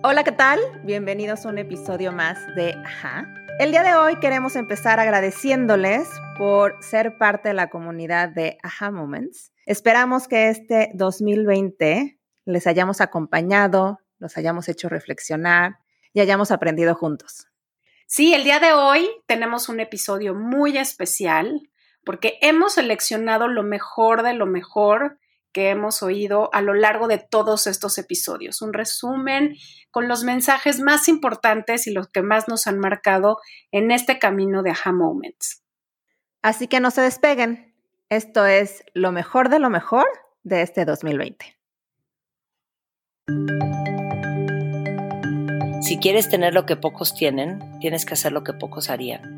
Hola, ¿qué tal? Bienvenidos a un episodio más de Ajá. El día de hoy queremos empezar agradeciéndoles por ser parte de la comunidad de Ajá Moments. Esperamos que este 2020 les hayamos acompañado, los hayamos hecho reflexionar y hayamos aprendido juntos. Sí, el día de hoy tenemos un episodio muy especial porque hemos seleccionado lo mejor de lo mejor que hemos oído a lo largo de todos estos episodios. Un resumen con los mensajes más importantes y los que más nos han marcado en este camino de Aha Moments. Así que no se despeguen. Esto es lo mejor de lo mejor de este 2020. Si quieres tener lo que pocos tienen, tienes que hacer lo que pocos harían.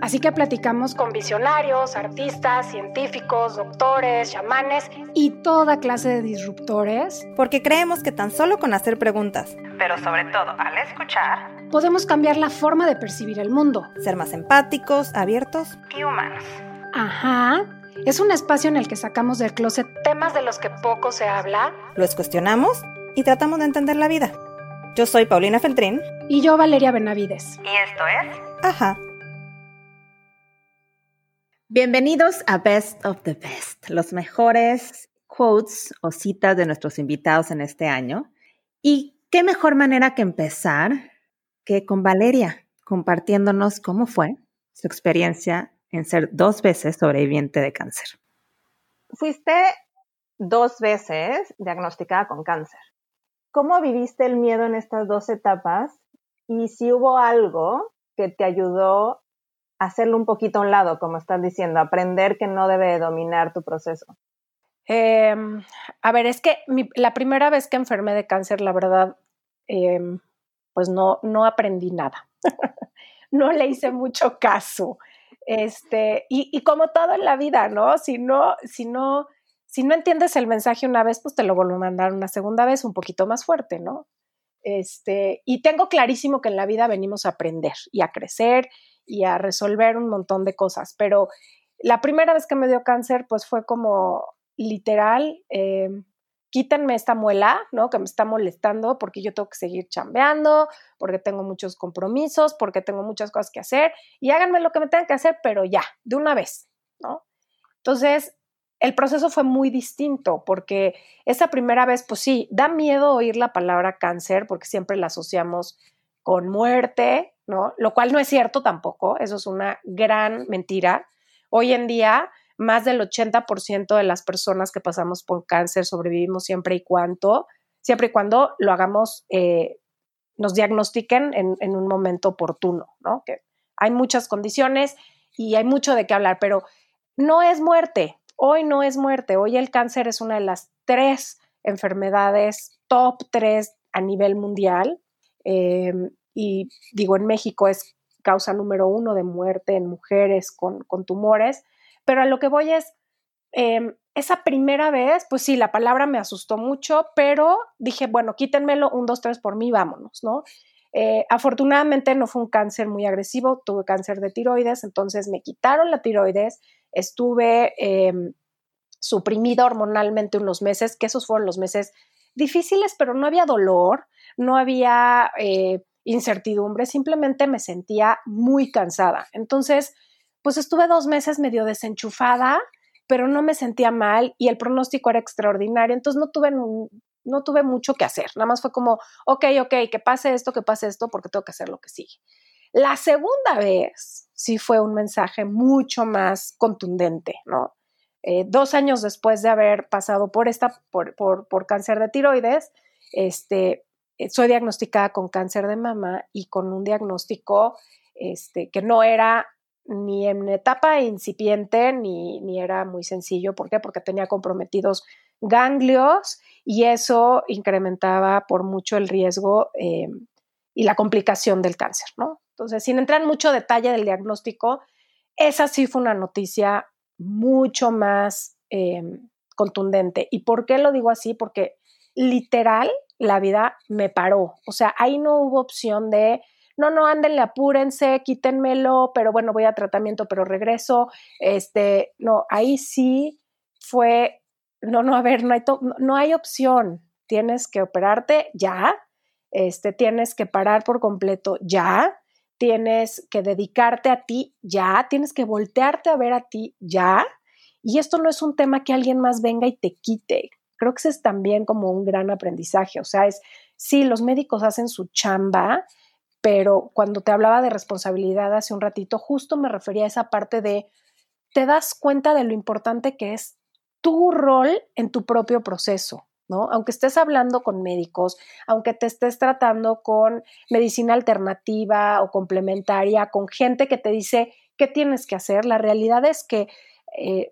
Así que platicamos con visionarios, artistas, científicos, doctores, chamanes y toda clase de disruptores. Porque creemos que tan solo con hacer preguntas, pero sobre todo al escuchar, podemos cambiar la forma de percibir el mundo. Ser más empáticos, abiertos y humanos. Ajá. Es un espacio en el que sacamos del closet temas de los que poco se habla. Los cuestionamos y tratamos de entender la vida. Yo soy Paulina Feltrín. Y yo Valeria Benavides. Y esto es... Ajá. Bienvenidos a Best of the Best, los mejores quotes o citas de nuestros invitados en este año. Y qué mejor manera que empezar que con Valeria, compartiéndonos cómo fue su experiencia en ser dos veces sobreviviente de cáncer. Fuiste dos veces diagnosticada con cáncer. ¿Cómo viviste el miedo en estas dos etapas? Y si hubo algo que te ayudó hacerlo un poquito a un lado, como estás diciendo, aprender que no debe dominar tu proceso? Em, a ver, es que la primera vez que enfermé de cáncer, la verdad, em, pues no, no aprendí nada. no le hice mucho caso. Este, y, y, como todo en la vida, ¿no? Si no, si no, si no entiendes el mensaje una vez, pues te lo vuelvo a mandar una segunda vez un poquito más fuerte, ¿no? Este, y tengo clarísimo que en la vida venimos a aprender y a crecer y a resolver un montón de cosas. Pero la primera vez que me dio cáncer, pues fue como literal, eh, quítenme esta muela, ¿no? Que me está molestando porque yo tengo que seguir chambeando, porque tengo muchos compromisos, porque tengo muchas cosas que hacer y háganme lo que me tengan que hacer, pero ya, de una vez, ¿no? Entonces, el proceso fue muy distinto porque esa primera vez, pues sí, da miedo oír la palabra cáncer porque siempre la asociamos con muerte, ¿no? Lo cual no es cierto tampoco, eso es una gran mentira. Hoy en día, más del 80% de las personas que pasamos por cáncer sobrevivimos siempre y cuando, siempre y cuando lo hagamos, eh, nos diagnostiquen en, un momento oportuno, ¿no? Hay muchas condiciones y hay mucho de qué hablar, pero no es muerte, hoy no es muerte, hoy el cáncer es una de las tres enfermedades top tres a nivel mundial. Em, y digo, en México es causa número uno de muerte en mujeres con, tumores, pero a lo que voy es, em, esa primera vez, pues sí, la palabra me asustó mucho, pero dije, bueno, quítenmelo, un, dos, tres por mí, vámonos, ¿no? Eh, afortunadamente no fue un cáncer muy agresivo, tuve cáncer de tiroides, entonces me quitaron la tiroides, estuve eh, suprimida hormonalmente unos meses, que esos fueron los meses difíciles, pero no había dolor, no había eh, incertidumbre, simplemente me sentía muy cansada. Entonces, pues estuve dos meses medio desenchufada, pero no me sentía mal y el pronóstico era extraordinario, entonces no tuve, no tuve mucho que hacer, nada más fue como, ok, ok, que pase esto, que pase esto, porque tengo que hacer lo que sigue. La segunda vez sí fue un mensaje mucho más contundente, ¿no? Eh, dos años después de haber pasado por, esta, por, por, por cáncer de tiroides, este, soy diagnosticada con cáncer de mama y con un diagnóstico este, que no era ni en etapa incipiente ni, ni, era muy sencillo. ¿Por qué? Porque tenía comprometidos ganglios y eso incrementaba por mucho el riesgo eh, y la complicación del cáncer, ¿no? Entonces, sin entrar en mucho detalle del diagnóstico, esa sí fue una noticia mucho más em, contundente. ¿Y por qué lo digo así? Porque literal la vida me paró. O sea, ahí no hubo opción de, no, no, ándenle, apúrense, quítenmelo, pero bueno, voy a tratamiento, pero regreso. Este, no, ahí sí fue, no, no, a ver, no hay, no hay opción. Tienes que operarte ya, este, tienes que parar por completo ya, tienes que dedicarte a ti ya, tienes que voltearte a ver a ti ya. Y esto no es un tema que alguien más venga y te quite. Creo que ese es también como un gran aprendizaje. O sea, es, sí, los médicos hacen su chamba, pero cuando te hablaba de responsabilidad hace un ratito, justo me refería a esa parte de, te das cuenta de lo importante que es tu rol en tu propio proceso. ¿no? Aunque estés hablando con médicos, aunque te estés tratando con medicina alternativa o complementaria, con gente que te dice qué tienes que hacer, la realidad es que, eh,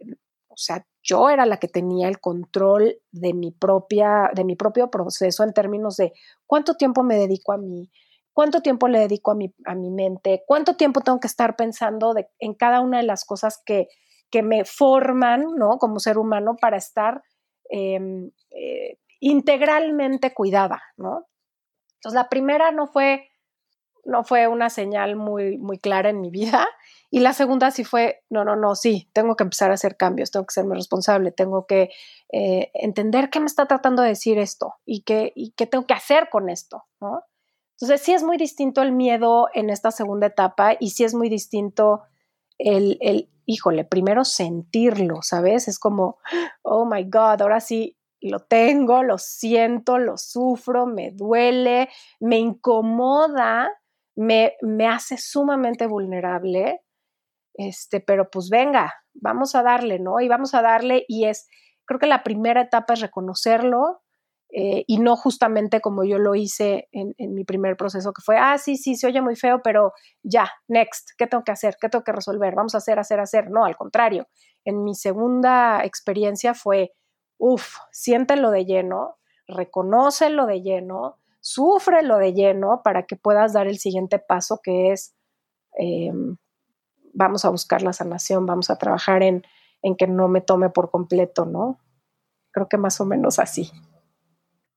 o sea, yo era la que tenía el control de mi propia, de mi propio proceso en términos de cuánto tiempo me dedico a mí, cuánto tiempo le dedico a mi, a mi mente, cuánto tiempo tengo que estar pensando de, en cada una de las cosas que, que me forman, ¿no? Como ser humano para estar Em, eh, integralmente cuidada, ¿no? Entonces, la primera no fue, no fue una señal muy, muy clara en mi vida y la segunda sí fue, no, no, no, sí, tengo que empezar a hacer cambios, tengo que serme responsable, tengo que eh, entender qué me está tratando de decir esto y qué, y qué tengo que hacer con esto. Entonces, sí es muy distinto el miedo en esta segunda etapa y sí es muy distinto el, el, híjole, primero sentirlo, ¿sabes? Es como, oh my God, ahora sí lo tengo, lo siento, lo sufro, me duele, me incomoda, me, me hace sumamente vulnerable. Este, pero pues venga, vamos a darle, ¿no? Y vamos a darle, y es, creo que la primera etapa es reconocerlo, eh, y no justamente como yo lo hice en, mi primer proceso, que fue, ah, sí, sí, se oye muy feo, pero ya, next, ¿qué tengo que hacer? ¿Qué tengo que resolver? Vamos a hacer, hacer, hacer. No, al contrario, en mi segunda experiencia fue, uff, siéntelo de lleno, reconócelo de lleno, sufrelo de lleno para que puedas dar el siguiente paso que es, em, vamos a buscar la sanación, vamos a trabajar en, en que no me tome por completo, ¿no? Creo que más o menos así.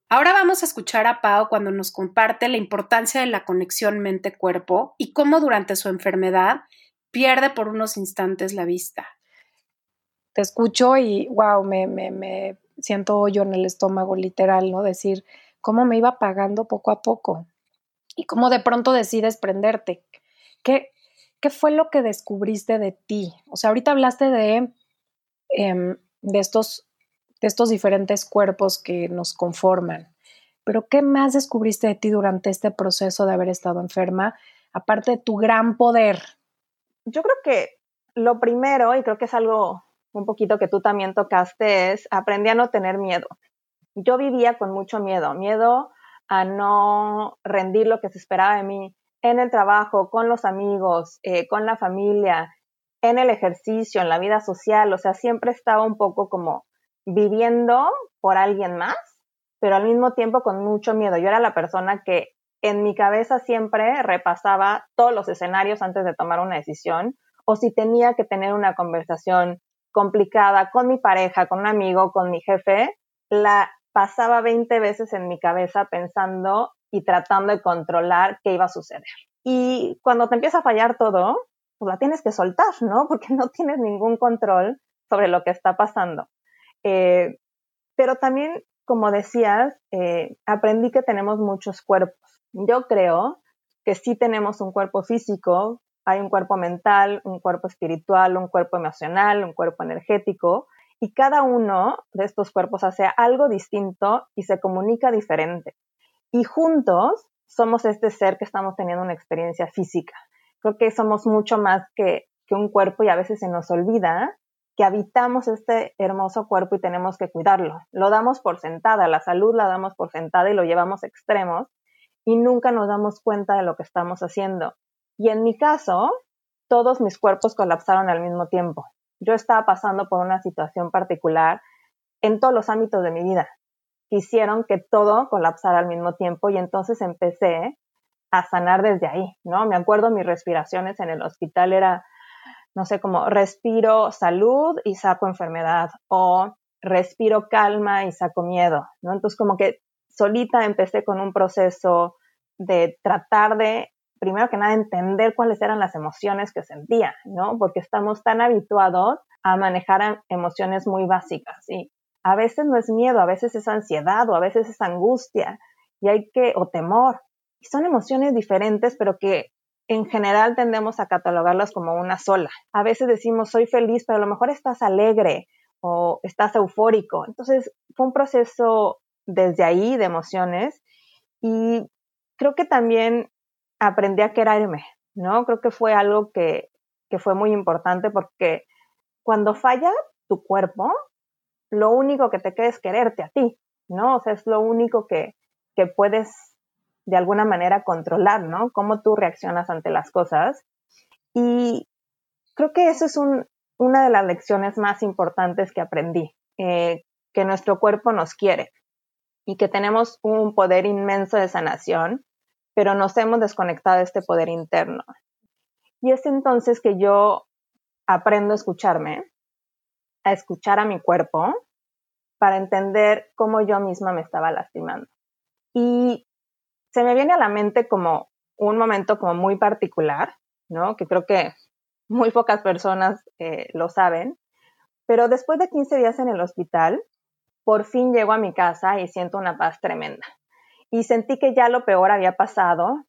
Ahora vamos a escuchar a Pau cuando nos comparte la importancia de la conexión mente-cuerpo y cómo durante su enfermedad pierde por unos instantes la vista. Te escucho y wow, me, me, me siento hoyo en el estómago, literal, ¿no? Decir cómo me iba apagando poco a poco y cómo de pronto decides prenderte. ¿Qué, qué fue lo que descubriste de ti? O sea, ahorita hablaste de, em, de estos de estos diferentes cuerpos que nos conforman. Pero ¿qué más descubriste de ti durante este proceso de haber estado enferma, aparte de tu gran poder? Yo creo que lo primero, y creo que es algo un poquito que tú también tocaste, es aprendí a no tener miedo. Yo vivía con mucho miedo, miedo a no rendir lo que se esperaba de mí en el trabajo, con los amigos, eh, con la familia, en el ejercicio, en la vida social, o sea, siempre estaba un poco como viviendo por alguien más, pero al mismo tiempo con mucho miedo. Yo era la persona que en mi cabeza siempre repasaba todos los escenarios antes de tomar una decisión o si tenía que tener una conversación complicada con mi pareja, con un amigo, con mi jefe, la pasaba 20 veces en mi cabeza pensando y tratando de controlar qué iba a suceder. Y cuando te empieza a fallar todo, pues la tienes que soltar, ¿no? Porque no tienes ningún control sobre lo que está pasando. Eh, pero también, como decías, eh, aprendí que tenemos muchos cuerpos. Yo creo que sí tenemos un cuerpo físico, hay un cuerpo mental, un cuerpo espiritual, un cuerpo emocional, un cuerpo energético, y cada uno de estos cuerpos hace algo distinto y se comunica diferente. Y juntos somos este ser que estamos teniendo una experiencia física. Creo que somos mucho más que, un cuerpo y a veces se nos olvida que habitamos este hermoso cuerpo y tenemos que cuidarlo. Lo damos por sentada, la salud la damos por sentada y lo llevamos a extremos y nunca nos damos cuenta de lo que estamos haciendo. Y en mi caso, todos mis cuerpos colapsaron al mismo tiempo. Yo estaba pasando por una situación particular en todos los ámbitos de mi vida. Hicieron que todo colapsara al mismo tiempo y entonces empecé a sanar desde ahí, ¿no? Me acuerdo mis respiraciones en el hospital era no sé, como respiro salud y saco enfermedad o respiro calma y saco miedo, ¿no? Entonces como que solita empecé con un proceso de tratar de, primero que nada, entender cuáles eran las emociones que sentía, ¿no? Porque estamos tan habituados a manejar emociones muy básicas, y a veces no es miedo, a veces es ansiedad o a veces es angustia y hay que, o temor. Y son emociones diferentes, pero que en general tendemos a catalogarlas como una sola. A veces decimos soy feliz, pero a lo mejor estás alegre o estás eufórico. Entonces fue un proceso desde ahí de emociones y creo que también aprendí a quererme, ¿no? Creo que fue algo que, que fue muy importante porque cuando falla tu cuerpo, lo único que te queda es quererte a ti, ¿no? O sea, es lo único que, que puedes de alguna manera controlar, ¿no? Cómo tú reaccionas ante las cosas. Y creo que eso es un, una de las lecciones más importantes que aprendí, eh, que nuestro cuerpo nos quiere y que tenemos un poder inmenso de sanación, pero nos hemos desconectado de este poder interno. Y es entonces que yo aprendo a escucharme, a escuchar a mi cuerpo para entender cómo yo misma me estaba lastimando. Y se me viene a la mente como un momento como muy particular, ¿no? Que creo que muy pocas personas eh, lo saben, pero después de 15 días en el hospital, por fin llego a mi casa y siento una paz tremenda. Y sentí que ya lo peor había pasado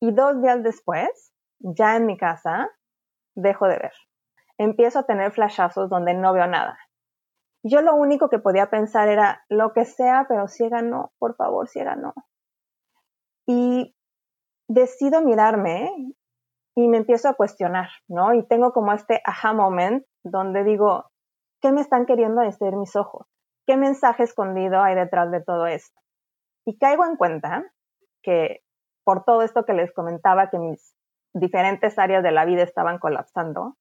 y dos días después, ya en mi casa, dejo de ver. Empiezo a tener flashazos donde no veo nada. Yo lo único que podía pensar era lo que sea, pero ciega no, por favor, ciega no. Y decido mirarme y me empiezo a cuestionar, ¿no? Y tengo como este aha moment donde digo, ¿qué me están queriendo decir mis ojos? ¿Qué mensaje escondido hay detrás de todo esto? Y caigo en cuenta que por todo esto que les comentaba, que mis diferentes áreas de la vida estaban colapsando,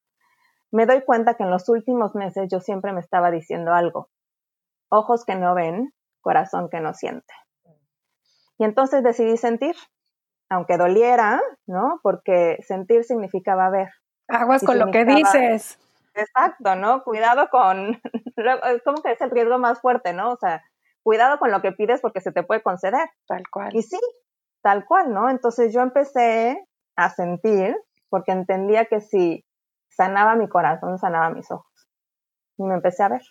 me doy cuenta que en los últimos meses yo siempre me estaba diciendo algo. Ojos que no ven, corazón que no siente. Y entonces decidí sentir, aunque doliera, ¿no? Porque sentir significaba ver. Aguas con lo que dices. Exacto, ¿no? Cuidado con, ¿cómo que es el riesgo más fuerte, ¿no? O sea, cuidado con lo que pides porque se te puede conceder. Tal cual. Y sí, tal cual, ¿no? Entonces yo empecé a sentir porque entendía que si sanaba mi corazón, sanaba mis ojos. Y me empecé a ver.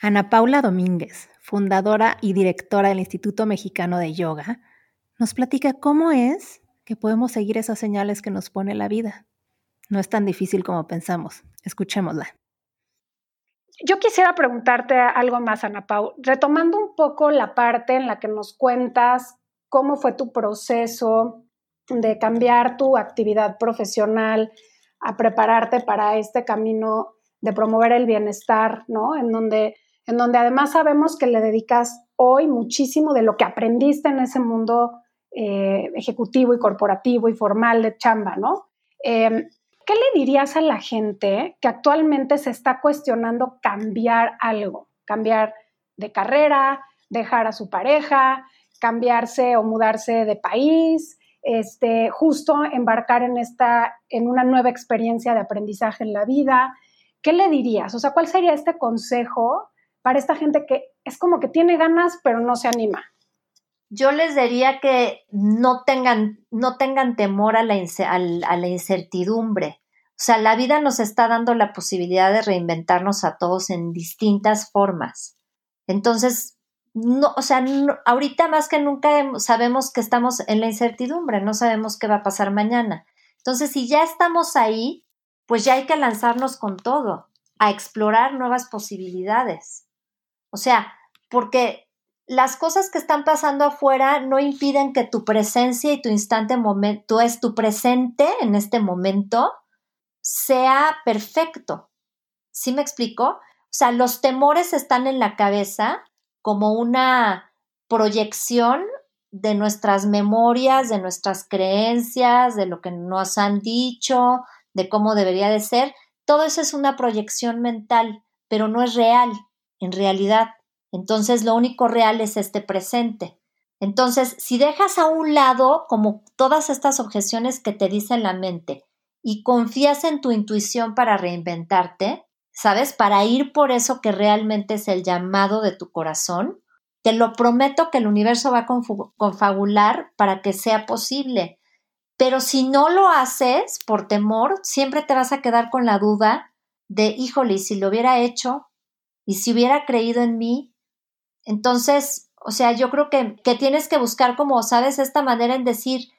Ana Paula Domínguez, fundadora y directora del Instituto Mexicano de Yoga, nos platica cómo es que podemos seguir esas señales que nos pone la vida. No es tan difícil como pensamos. Escuchémosla. Yo quisiera preguntarte algo más, Ana Pau, retomando un poco la parte en la que nos cuentas cómo fue tu proceso de cambiar tu actividad profesional a prepararte para este camino de promover el bienestar, ¿no? En donde en donde además sabemos que le dedicas hoy muchísimo de lo que aprendiste en ese mundo eh, ejecutivo y corporativo y formal de chamba, ¿no? Em, ¿Qué le dirías a la gente que actualmente se está cuestionando cambiar algo? Cambiar de carrera, dejar a su pareja, cambiarse o mudarse de país, este, justo embarcar en, esta, en una nueva experiencia de aprendizaje en la vida. ¿Qué le dirías? O sea, ¿cuál sería este consejo para esta gente que es como que tiene ganas pero no se anima? Yo les diría que no tengan, no tengan temor a la, incertidumbre. O sea, la vida nos está dando la posibilidad de reinventarnos a todos en distintas formas. Entonces, no, o sea, ahorita más que nunca sabemos que estamos en la incertidumbre, no sabemos qué va a pasar mañana. Entonces, si ya estamos ahí, pues ya hay que lanzarnos con todo, a explorar nuevas posibilidades. O sea, porque las cosas que están pasando afuera no impiden que tu presencia y tu instante momento, es tu presente en este momento, sea perfecto. ¿Sí me explico? O sea, los temores están en la cabeza como una proyección de nuestras memorias, de nuestras creencias, de lo que nos han dicho, de cómo debería de ser. Todo eso es una proyección mental, pero no es real en realidad. Entonces lo único real es este presente. Entonces, si dejas a un lado como todas estas objeciones que te dice la mente y confías en tu intuición para reinventarte, ¿sabes? Para ir por eso que realmente es el llamado de tu corazón, te lo prometo que el universo va a confabular para que sea posible. Pero si no lo haces por temor, siempre te vas a quedar con la duda de, híjole, si lo hubiera hecho y si hubiera creído en mí. Entonces, o sea, yo creo que, que tienes que buscar como, sabes, esta manera en decir,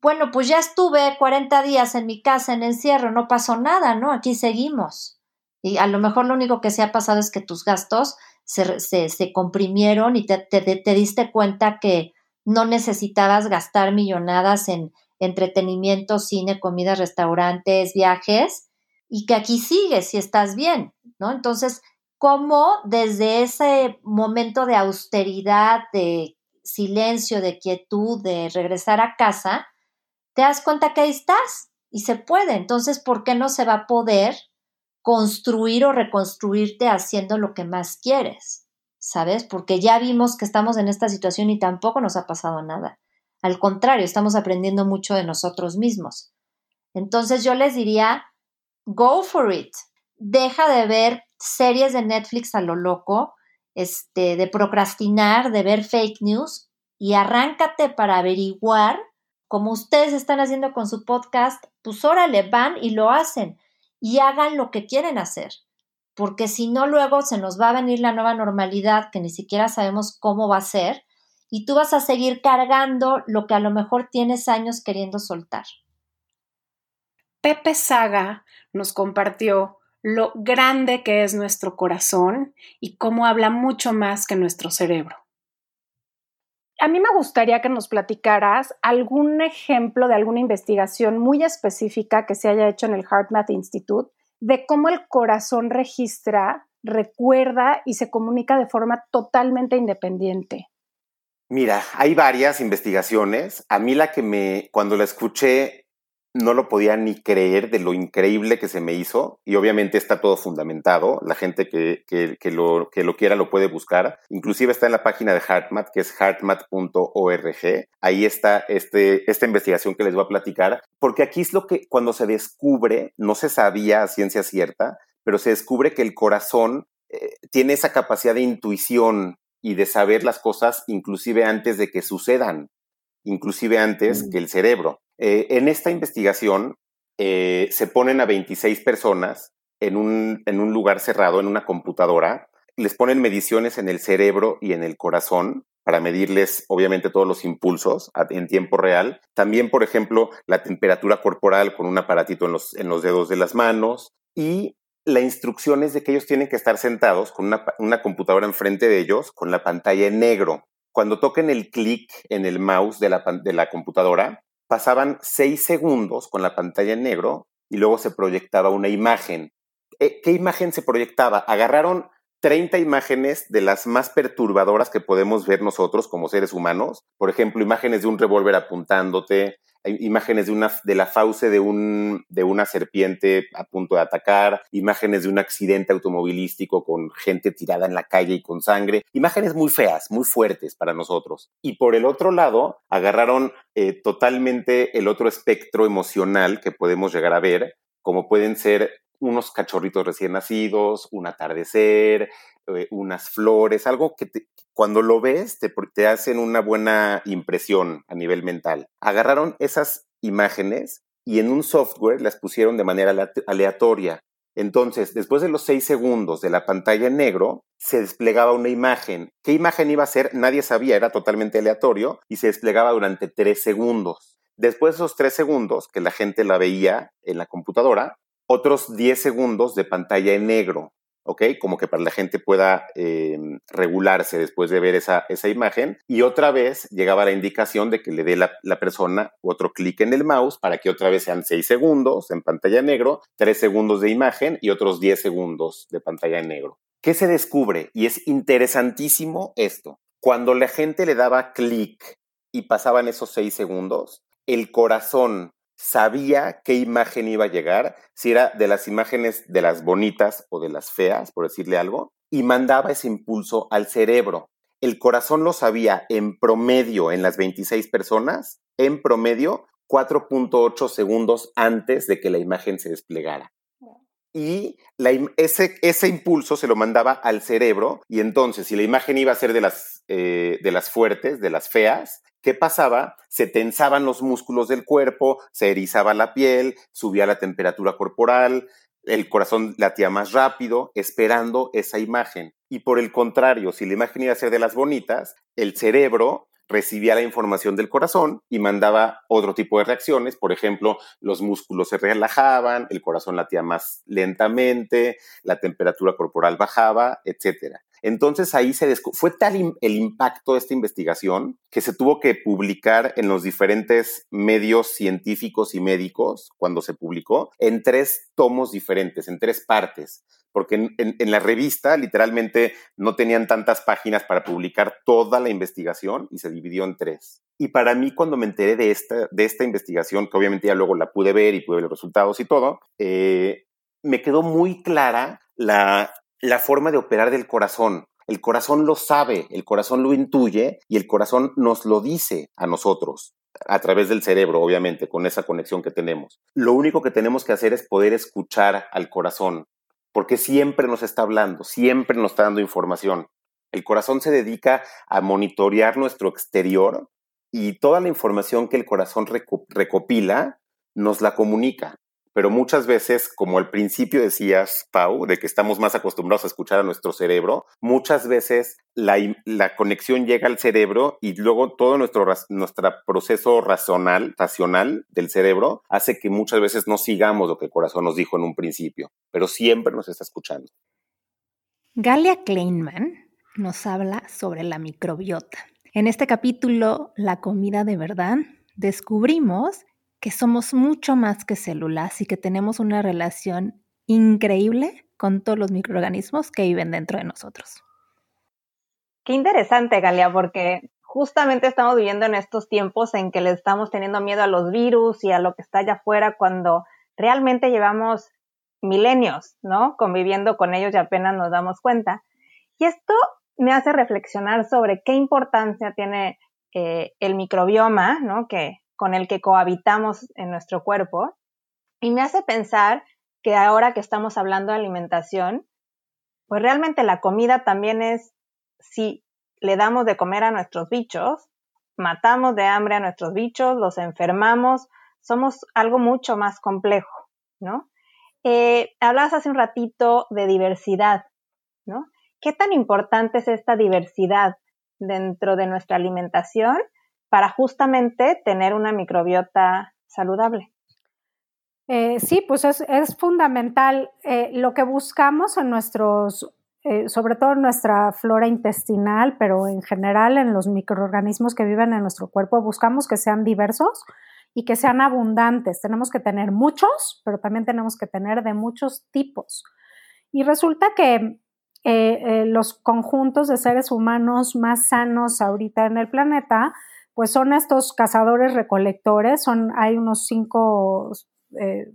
bueno, pues ya estuve 40 días en mi casa en encierro, no pasó nada, ¿no? Aquí seguimos. Y a lo mejor lo único que se ha pasado es que tus gastos se, se, comprimieron y te, te, diste cuenta que no necesitabas gastar millonadas en entretenimiento, cine, comida, restaurantes, viajes, y que aquí sigues si estás bien, ¿no? Entonces, ¿cómo desde ese momento de austeridad, de silencio, de quietud, de regresar a casa, te das cuenta que ahí estás y se puede? Entonces, ¿por qué no se va a poder construir o reconstruirte haciendo lo que más quieres, ¿sabes? Porque ya vimos que estamos en esta situación y tampoco nos ha pasado nada. Al contrario, estamos aprendiendo mucho de nosotros mismos. Entonces yo les diría, go for it. Deja de ver series de Netflix a lo loco, este, de procrastinar, de ver fake news y arráncate para averiguar, como ustedes están haciendo con su podcast, pues órale, van y lo hacen y hagan lo que quieren hacer, porque si no luego se nos va a venir la nueva normalidad que ni siquiera sabemos cómo va a ser y tú vas a seguir cargando lo que a lo mejor tienes años queriendo soltar. Pepe Saga nos compartió lo grande que es nuestro corazón y cómo habla mucho más que nuestro cerebro. A mí me gustaría que nos platicaras algún ejemplo de alguna investigación muy específica que se haya hecho en el HeartMath Institute de cómo el corazón registra, recuerda y se comunica de forma totalmente independiente. Mira, hay varias investigaciones. A mí la que me, cuando la escuché, no lo podía ni creer de lo increíble que se me hizo y obviamente está todo fundamentado. La gente que, que, lo, que lo quiera lo puede buscar. Inclusive está en la página de HeartMath, que es heartmath.org. Ahí está este, esta investigación que les voy a platicar, porque aquí es lo que cuando se descubre, no se sabía a ciencia cierta, pero se descubre que el corazón eh, tiene esa capacidad de intuición y de saber las cosas inclusive antes de que sucedan, inclusive antes mm. que el cerebro. Eh, en esta investigación eh, se ponen a 26 personas en un, lugar cerrado, en una computadora, les ponen mediciones en el cerebro y en el corazón para medirles, obviamente, todos los impulsos en tiempo real. También, por ejemplo, la temperatura corporal con un aparatito en los, dedos de las manos. Y la instrucción es de que ellos tienen que estar sentados con una, computadora enfrente de ellos, con la pantalla en negro. Cuando toquen el clic en el mouse de la computadora, pasaban seis segundos con la pantalla en negro y luego se proyectaba una imagen. Eh, ¿Qué imagen se proyectaba? Agarraron 30 imágenes de las más perturbadoras que podemos ver nosotros como seres humanos. Por ejemplo, imágenes de un revólver apuntándote, imágenes de, una, de la fauce de, un, de una serpiente a punto de atacar, imágenes de un accidente automovilístico con gente tirada en la calle y con sangre, imágenes muy feas, muy fuertes para nosotros. Y por el otro lado, agarraron eh, totalmente el otro espectro emocional que podemos llegar a ver, como pueden ser unos cachorritos recién nacidos, un atardecer, eh, unas flores, algo que cuando lo ves te, te hacen una buena impresión a nivel mental. Agarraron esas imágenes y en un software las pusieron de manera aleatoria. Entonces, después de los seis segundos de la pantalla en negro, se desplegaba una imagen. ¿Qué imagen iba a ser? Nadie sabía, era totalmente aleatorio y se desplegaba durante tres segundos. Después de esos tres segundos que la gente la veía en la computadora, otros 10 segundos de pantalla en negro, ¿ok? Como que para la gente pueda em, regularse después de ver esa, esa, imagen. Y otra vez llegaba la indicación de que le dé la, la, persona otro clic en el mouse para que otra vez sean 6 segundos en pantalla negro, 3 segundos de imagen y otros 10 segundos de pantalla en negro. ¿Qué se descubre? Y es interesantísimo esto. Cuando la gente le daba clic y pasaban esos 6 segundos, el corazón sabía qué imagen iba a llegar, si era de las imágenes de las bonitas o de las feas, por decirle algo, y mandaba ese impulso al cerebro. El corazón lo sabía en promedio en las 26 personas, en promedio 4.8 segundos antes de que la imagen se desplegara. Y la ese, ese, impulso se lo mandaba al cerebro y entonces si la imagen iba a ser de las, eh, de las fuertes, de las feas, ¿qué pasaba? Se tensaban los músculos del cuerpo, se erizaba la piel, subía la temperatura corporal, el corazón latía más rápido, esperando esa imagen. Y por el contrario, si la imagen iba a ser de las bonitas, el cerebro recibía la información del corazón y mandaba otro tipo de reacciones. Por ejemplo, los músculos se relajaban, el corazón latía más lentamente, la temperatura corporal bajaba, etc. Entonces ahí se fue tal el impacto de esta investigación que se tuvo que publicar en los diferentes medios científicos y médicos cuando se publicó en tres tomos diferentes, en tres partes porque en, la revista literalmente no tenían tantas páginas para publicar toda la investigación y se dividió en tres. Y para mí, cuando me enteré de esta, de esta investigación, que obviamente ya luego la pude ver y pude ver los resultados y todo, eh, me quedó muy clara la, la forma de operar del corazón. El corazón lo sabe, el corazón lo intuye y el corazón nos lo dice a nosotros a través del cerebro, obviamente, con esa conexión que tenemos. Lo único que tenemos que hacer es poder escuchar al corazón, porque siempre nos está hablando, siempre nos está dando información. El corazón se dedica a monitorear nuestro exterior y toda la información que el corazón recopila nos la comunica pero muchas veces, como al principio decías, Pau, de que estamos más acostumbrados a escuchar a nuestro cerebro, muchas veces la, conexión llega al cerebro y luego todo nuestro, nuestro proceso racional, racional del cerebro hace que muchas veces no sigamos lo que el corazón nos dijo en un principio, pero siempre nos está escuchando. Galia Kleinman nos habla sobre la microbiota. En este capítulo, La comida de verdad, descubrimos que somos mucho más que células y que tenemos una relación increíble con todos los microorganismos que viven dentro de nosotros. Qué interesante, Galia, porque justamente estamos viviendo en estos tiempos en que le estamos teniendo miedo a los virus y a lo que está allá afuera cuando realmente llevamos milenios, ¿no? Conviviendo con ellos y apenas nos damos cuenta. Y esto me hace reflexionar sobre qué importancia tiene eh, el microbioma, ¿no? Que con el que cohabitamos en nuestro cuerpo. Y me hace pensar que ahora que estamos hablando de alimentación, pues realmente la comida también es, si le damos de comer a nuestros bichos, matamos de hambre a nuestros bichos, los enfermamos, somos algo mucho más complejo, ¿no? Eh, hablabas hace un ratito de diversidad, ¿no? ¿Qué tan importante es esta diversidad dentro de nuestra alimentación para justamente tener una microbiota saludable. Eh, sí, pues es, fundamental. Eh, lo que buscamos en nuestros, eh, sobre todo en nuestra flora intestinal, pero en general en los microorganismos que viven en nuestro cuerpo, buscamos que sean diversos y que sean abundantes. Tenemos que tener muchos, pero también tenemos que tener de muchos tipos. Y resulta que los conjuntos de seres humanos más sanos ahorita en el planeta, pues son estos cazadores recolectores, son, hay unos cinco eh,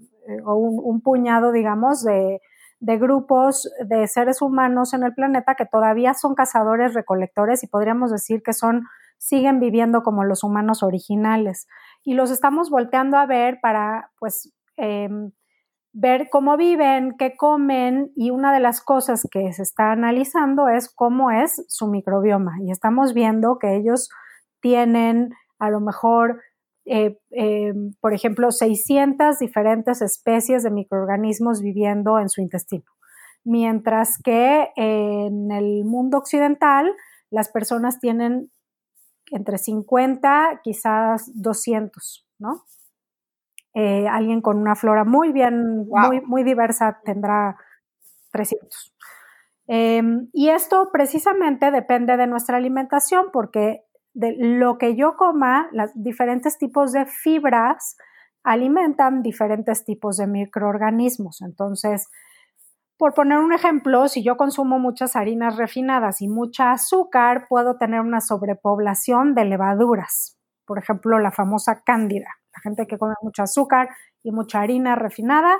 o un, puñado, digamos, de, de, grupos de seres humanos en el planeta que todavía son cazadores recolectores y podríamos decir que son, siguen viviendo como los humanos originales. Y los estamos volteando a ver para, pues, em, ver cómo viven, qué comen y una de las cosas que se está analizando es cómo es su microbioma y estamos viendo que ellos tienen a lo mejor, eh, eh, por ejemplo, 600 diferentes especies de microorganismos viviendo en su intestino. Mientras que en el mundo occidental las personas tienen entre 50, quizás 200, ¿no? Eh, alguien con una flora muy bien, muy, muy diversa tendrá 300. Em, y esto precisamente depende de nuestra alimentación porque de lo que yo coma, los diferentes tipos de fibras alimentan diferentes tipos de microorganismos. Entonces, por poner un ejemplo, si yo consumo muchas harinas refinadas y mucha azúcar, puedo tener una sobrepoblación de levaduras. Por ejemplo, la famosa cándida. La gente que come mucho azúcar y mucha harina refinada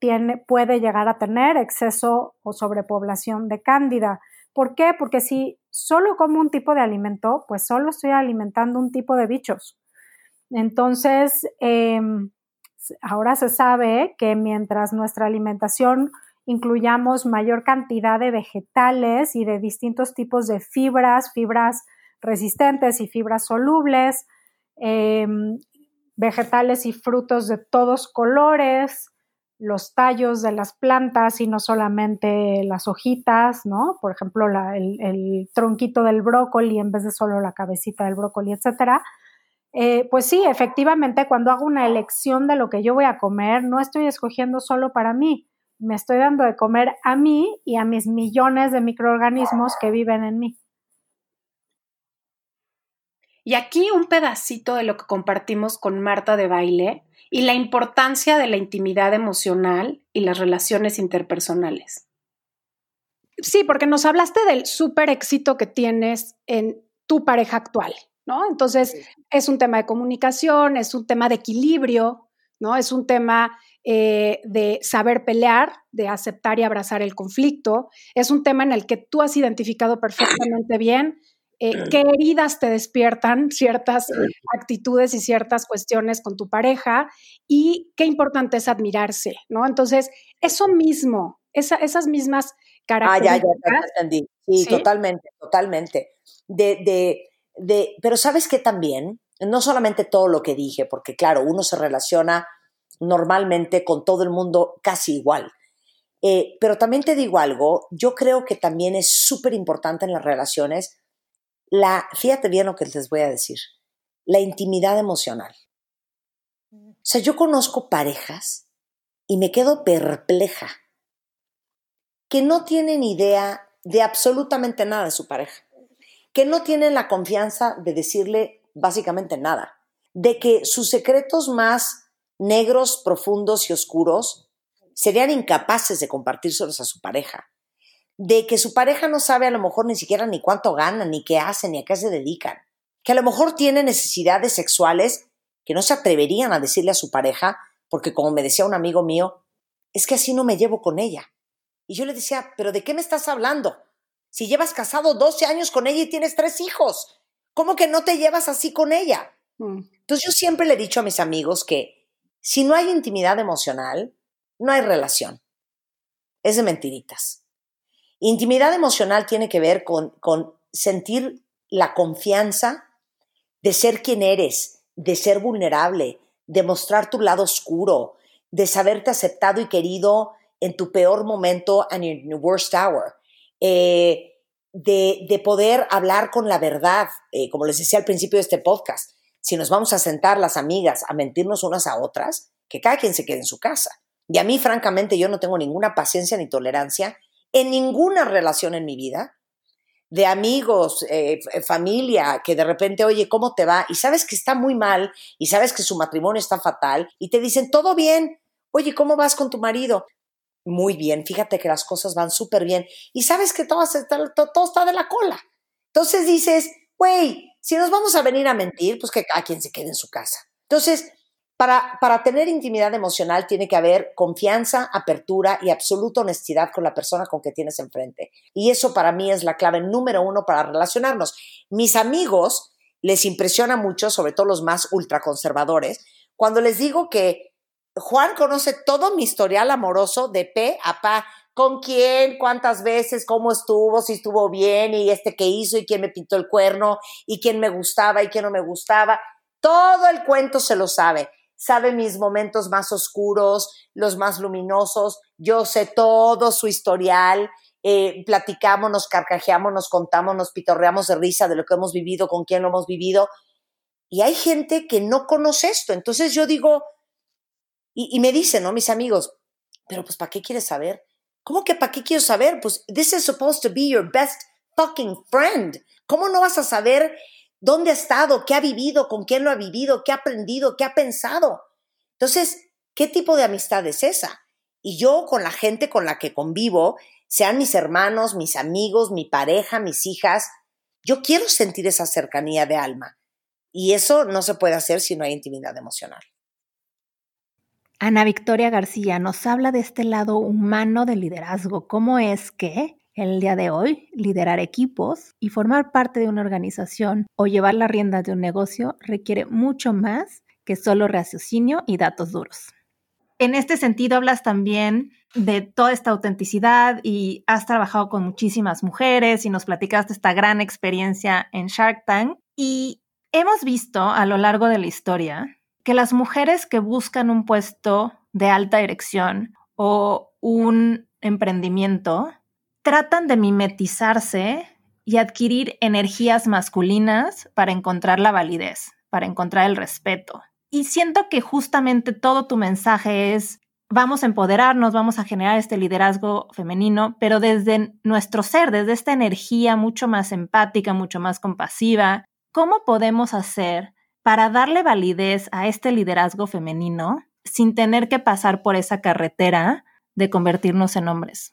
tiene, puede llegar a tener exceso o sobrepoblación de cándida. ¿Por qué? Porque si solo como un tipo de alimento, pues solo estoy alimentando un tipo de bichos. Entonces, em, ahora se sabe que mientras nuestra alimentación incluyamos mayor cantidad de vegetales y de distintos tipos de fibras, fibras resistentes y fibras solubles, em, vegetales y frutos de todos colores, los tallos de las plantas y no solamente las hojitas, ¿no? Por ejemplo, el, tronquito del brócoli en vez de solo la cabecita del brócoli, etcétera. Eh, pues sí, efectivamente, cuando hago una elección de lo que yo voy a comer, no estoy escogiendo solo para mí, me estoy dando de comer a mí y a mis millones de microorganismos que viven en mí. Y aquí un pedacito de lo que compartimos con Marta de baile y la importancia de la intimidad emocional y las relaciones interpersonales. Sí, porque nos hablaste del súper éxito que tienes en tu pareja actual, ¿no? Entonces, es un tema de comunicación, es un tema de equilibrio, ¿no? Es un tema eh, de saber pelear, de aceptar y abrazar el conflicto. Es un tema en el que tú has identificado perfectamente bien eh, qué heridas te despiertan ciertas actitudes y ciertas cuestiones con tu pareja y qué importante es admirarse, ¿no? Entonces, eso mismo, esas mismas características. Ah, ya, ya, ya entendí. Sí, totalmente, totalmente. De, de, de, pero sabes que también, no solamente todo lo que dije, porque claro, uno se relaciona normalmente con todo el mundo casi igual. Eh, pero también te digo algo, yo creo que también es súper importante en las relaciones la, fíjate bien lo que les voy a decir, la intimidad emocional. O sea, yo conozco parejas y me quedo perpleja que no tienen idea de absolutamente nada de su pareja, que no tienen la confianza de decirle básicamente nada, de que sus secretos más negros, profundos y oscuros serían incapaces de compartírselos a su pareja de que su pareja no sabe a lo mejor ni siquiera ni cuánto ganan, ni qué hacen, ni a qué se dedican, que a lo mejor tiene necesidades sexuales que no se atreverían a decirle a su pareja, porque como me decía un amigo mío, es que así no me llevo con ella. Y yo le decía, pero ¿de qué me estás hablando? Si llevas casado 12 años con ella y tienes tres hijos, ¿cómo que no te llevas así con ella? Mm. Entonces yo siempre le he dicho a mis amigos que si no hay intimidad emocional, no hay relación. Es de mentiritas. Intimidad emocional tiene que ver con, sentir la confianza de ser quien eres, de ser vulnerable, de mostrar tu lado oscuro, de saberte aceptado y querido en tu peor momento and in your worst hour. Eh, de, poder hablar con la verdad, eh, como les decía al principio de este podcast, si nos vamos a sentar las amigas a mentirnos unas a otras, que cada quien se quede en su casa. Y a mí, francamente, yo no tengo ninguna paciencia ni tolerancia en ninguna relación en mi vida, de amigos, eh, familia, que de repente, oye, ¿cómo te va? Y sabes que está muy mal y sabes que su matrimonio está fatal y te dicen, todo bien, oye, ¿cómo vas con tu marido? Muy bien, fíjate que las cosas van súper bien y sabes que todo, todo, está de la cola. Entonces dices, güey, si nos vamos a venir a mentir, pues que cada quien se quede en su casa. Entonces, para, tener intimidad emocional tiene que haber confianza, apertura y absoluta honestidad con la persona con que tienes enfrente. Y eso para mí es la clave número uno para relacionarnos. Mis amigos les impresiona mucho, sobre todo los más ultraconservadores, cuando les digo que Juan conoce todo mi historial amoroso de P a pa, con quién, cuántas veces, cómo estuvo, si estuvo bien y este que hizo y quién me pintó el cuerno y quién me gustaba y quién no me gustaba. Todo el cuento se lo sabe sabe mis momentos más oscuros, los más luminosos, yo sé todo su historial, eh, platicamos, nos carcajeamos, nos contamos, nos pitorreamos de risa de lo que hemos vivido, con quién lo hemos vivido. Y hay gente que no conoce esto. Entonces yo digo, y, y me dicen, ¿no? Mis amigos, pero pues ¿para qué quieres saber? ¿Cómo que para qué quiero saber? Pues this is supposed to be your best fucking friend. ¿Cómo no vas a saber dónde ha estado, qué ha vivido, con quién lo ha vivido, qué ha aprendido, qué ha pensado. Entonces, ¿qué tipo de amistad es esa? Y yo con la gente con la que convivo, sean mis hermanos, mis amigos, mi pareja, mis hijas, yo quiero sentir esa cercanía de alma. Y eso no se puede hacer si no hay intimidad emocional. Ana Victoria García nos habla de este lado humano del liderazgo. ¿Cómo es que el día de hoy, liderar equipos y formar parte de una organización o llevar la rienda de un negocio requiere mucho más que solo raciocinio y datos duros. En este sentido, hablas también de toda esta autenticidad y has trabajado con muchísimas mujeres y nos platicaste esta gran experiencia en Shark Tank. Y hemos visto a lo largo de la historia que las mujeres que buscan un puesto de alta dirección o un emprendimiento tratan de mimetizarse y adquirir energías masculinas para encontrar la validez, para encontrar el respeto. Y siento que justamente todo tu mensaje es, vamos a empoderarnos, vamos a generar este liderazgo femenino, pero desde nuestro ser, desde esta energía mucho más empática, mucho más compasiva. ¿Cómo podemos hacer para darle validez a este liderazgo femenino sin tener que pasar por esa carretera de convertirnos en hombres?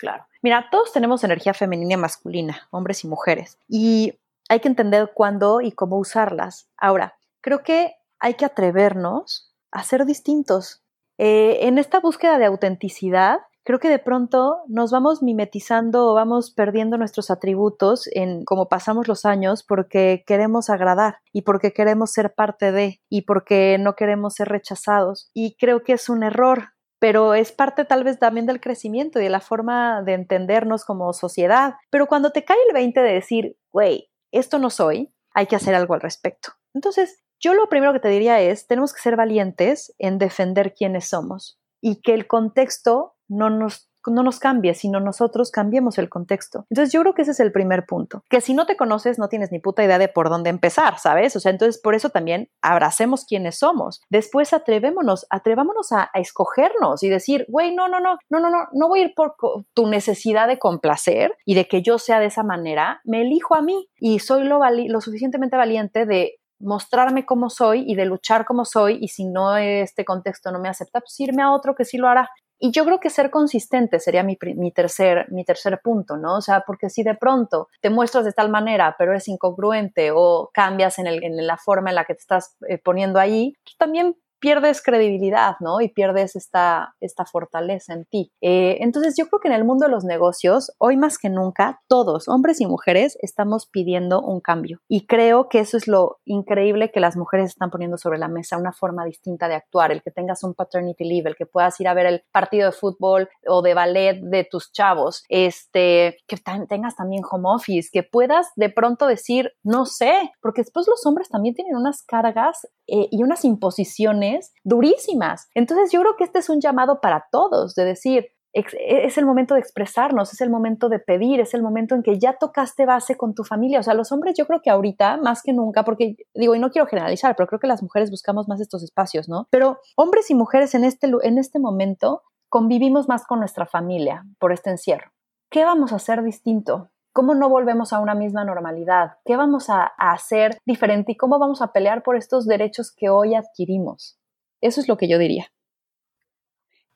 Claro. Mira, todos tenemos energía femenina y masculina, hombres y mujeres, y hay que entender cuándo y cómo usarlas. Ahora, creo que hay que atrevernos a ser distintos. Eh, en esta búsqueda de autenticidad, creo que de pronto nos vamos mimetizando o vamos perdiendo nuestros atributos en cómo pasamos los años porque queremos agradar y porque queremos ser parte de y porque no queremos ser rechazados. Y creo que es un error, pero es parte tal vez también del crecimiento y de la forma de entendernos como sociedad. Pero cuando te cae el 20 de decir, güey, esto no soy, hay que hacer algo al respecto. Entonces, yo lo primero que te diría es, tenemos que ser valientes en defender quiénes somos y que el contexto no nos no nos cambie, sino nosotros cambiemos el contexto. Entonces yo creo que ese es el primer punto, que si no te conoces no tienes ni puta idea de por dónde empezar, ¿sabes? O sea, entonces por eso también abracemos quiénes somos. Después atrevémonos, atrevámonos a, escogernos y decir, güey, no, no, no, no, no, no, no voy a ir por tu necesidad de complacer y de que yo sea de esa manera, me elijo a mí y soy lo, lo suficientemente valiente de mostrarme como soy y de luchar como soy y si no este contexto no me acepta, pues irme a otro que sí lo hará. Y yo creo que ser consistente sería mi, tercer, mi tercer punto, ¿no? O sea, porque si de pronto te muestras de tal manera, pero eres incongruente o cambias en, el, en la forma en la que te estás eh, poniendo ahí, pues también pierdes credibilidad, ¿no? Y pierdes esta, esta fortaleza en ti. Eh, entonces yo creo que en el mundo de los negocios, hoy más que nunca, todos, hombres y mujeres, estamos pidiendo un cambio. Y creo que eso es lo increíble que las mujeres están poniendo sobre la mesa, una forma distinta de actuar, el que tengas un paternity leave, el que puedas ir a ver el partido de fútbol o de ballet de tus chavos, este, que tengas también home office, que puedas de pronto decir, no sé, porque después los hombres también tienen unas cargas eh, y unas imposiciones durísimas. Entonces yo creo que este es un llamado para todos, de decir, es el momento de expresarnos, es el momento de pedir, es el momento en que ya tocaste base con tu familia. O sea, los hombres yo creo que ahorita, más que nunca, porque digo, y no quiero generalizar, pero creo que las mujeres buscamos más estos espacios, ¿no? Pero hombres y mujeres en este, en este momento convivimos más con nuestra familia por este encierro. ¿Qué vamos a hacer distinto? ¿Cómo no volvemos a una misma normalidad? ¿Qué vamos a, hacer diferente y cómo vamos a pelear por estos derechos que hoy adquirimos? Eso es lo que yo diría.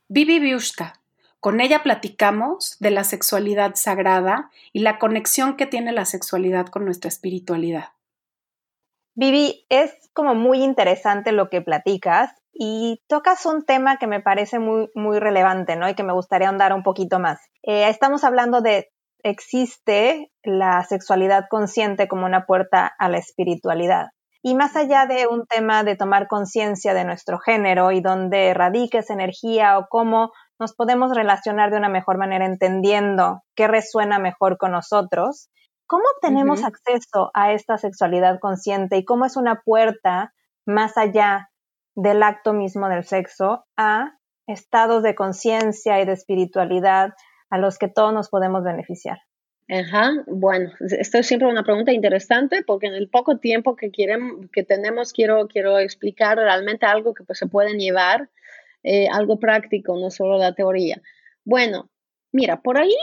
Vivi Biushka. Con ella platicamos de la sexualidad sagrada y la conexión que tiene la sexualidad con nuestra espiritualidad. Vivi, es como muy interesante lo que platicas y tocas un tema que me parece muy, muy relevante, ¿no? Y que me gustaría andar un poquito más. Eh, estamos hablando de existe la sexualidad consciente como una puerta a la espiritualidad. Y más allá de un tema de tomar conciencia de nuestro género y dónde radica esa energía o cómo nos podemos relacionar de una mejor manera entendiendo qué resuena mejor con nosotros, ¿cómo tenemos acceso a esta sexualidad consciente y cómo es una puerta más allá del acto mismo del sexo a estados de conciencia y de espiritualidad a los que todos nos podemos beneficiar. Ajá, bueno, esto es siempre una pregunta interesante porque en el poco tiempo que, quieren, que tenemos quiero, quiero explicar realmente algo que pues, se pueden llevar, eh, algo práctico, no solo la teoría. Bueno, mira, por ahí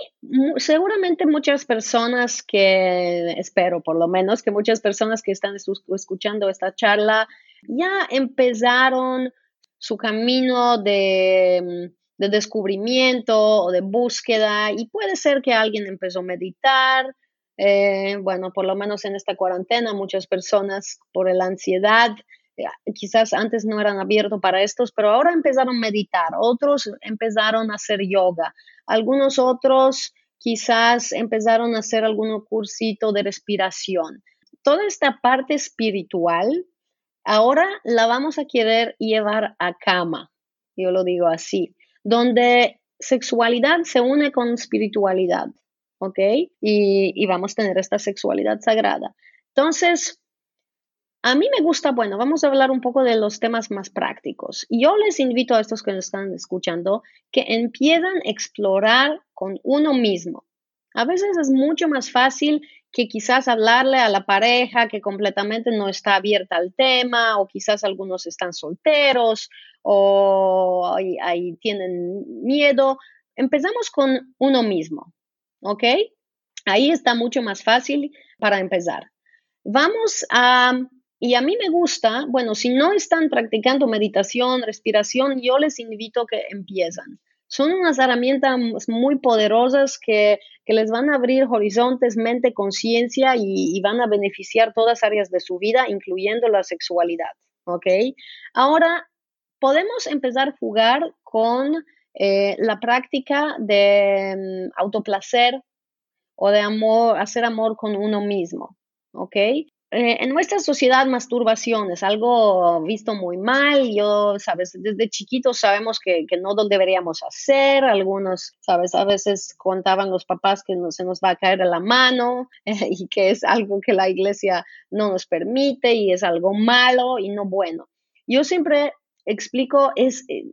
seguramente muchas personas que, espero por lo menos, que muchas personas que están escuchando esta charla ya empezaron su camino de de descubrimiento o de búsqueda y puede ser que alguien empezó a meditar. Eh, bueno, por lo menos en esta cuarentena muchas personas por la ansiedad eh, quizás antes no eran abiertos para estos, pero ahora empezaron a meditar, otros empezaron a hacer yoga, algunos otros quizás empezaron a hacer algún cursito de respiración. Toda esta parte espiritual ahora la vamos a querer llevar a cama, yo lo digo así, donde sexualidad se une con espiritualidad, ¿ok? Y, vamos a tener esta sexualidad sagrada. Entonces, a mí me gusta, bueno, vamos a hablar un poco de los temas más prácticos. Yo les invito a estos que nos están escuchando que empiezan a explorar con uno mismo. A veces es mucho más fácil que quizás hablarle a la pareja que completamente no está abierta al tema o quizás algunos están solteros o ahí, tienen miedo. Empezamos con uno mismo, ¿ok? Ahí está mucho más fácil para empezar. Vamos a y a mí me gusta, bueno, si no están practicando meditación, respiración, yo les invito a que empiezan. Son unas herramientas muy poderosas que, les van a abrir horizontes, mente, conciencia y, van a beneficiar todas áreas de su vida, incluyendo la sexualidad. Ahora, podemos empezar a jugar con eh, la práctica de mm, autoplacer o de amor, hacer amor con uno mismo. Eh, en nuestra sociedad masturbación es algo visto muy mal. Yo, sabes, desde chiquitos sabemos que, no lo deberíamos hacer. Algunos, sabes, a veces contaban los papás que no, se nos va a caer la mano y que es algo que la iglesia no nos permite y es algo malo y no bueno. Yo siempre explico es eh,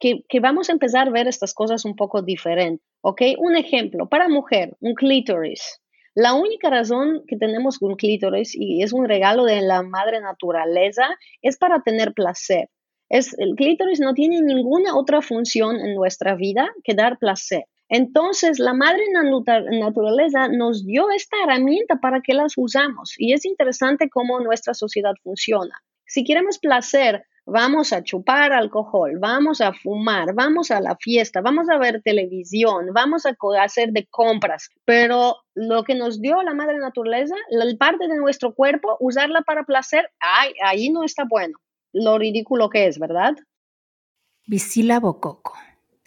que, que vamos a empezar a ver estas cosas un poco diferente. ¿Ok? Un ejemplo, para mujer, un clítoris. La única razón que tenemos un clítoris, y es un regalo de la madre naturaleza, es para tener placer. El clítoris no tiene ninguna otra función en nuestra vida que dar placer. Entonces, la madre naturaleza nos dio esta herramienta para que las usamos. Y es interesante cómo nuestra sociedad funciona. Si queremos placer, vamos a chupar alcohol, vamos a fumar, vamos a la fiesta, vamos a ver televisión, vamos a hacer de compras, pero lo que nos dio la madre naturaleza, la parte de nuestro cuerpo, usarla para placer, ay, ahí no está bueno. Lo ridículo que es, ¿verdad? Visila Bococo.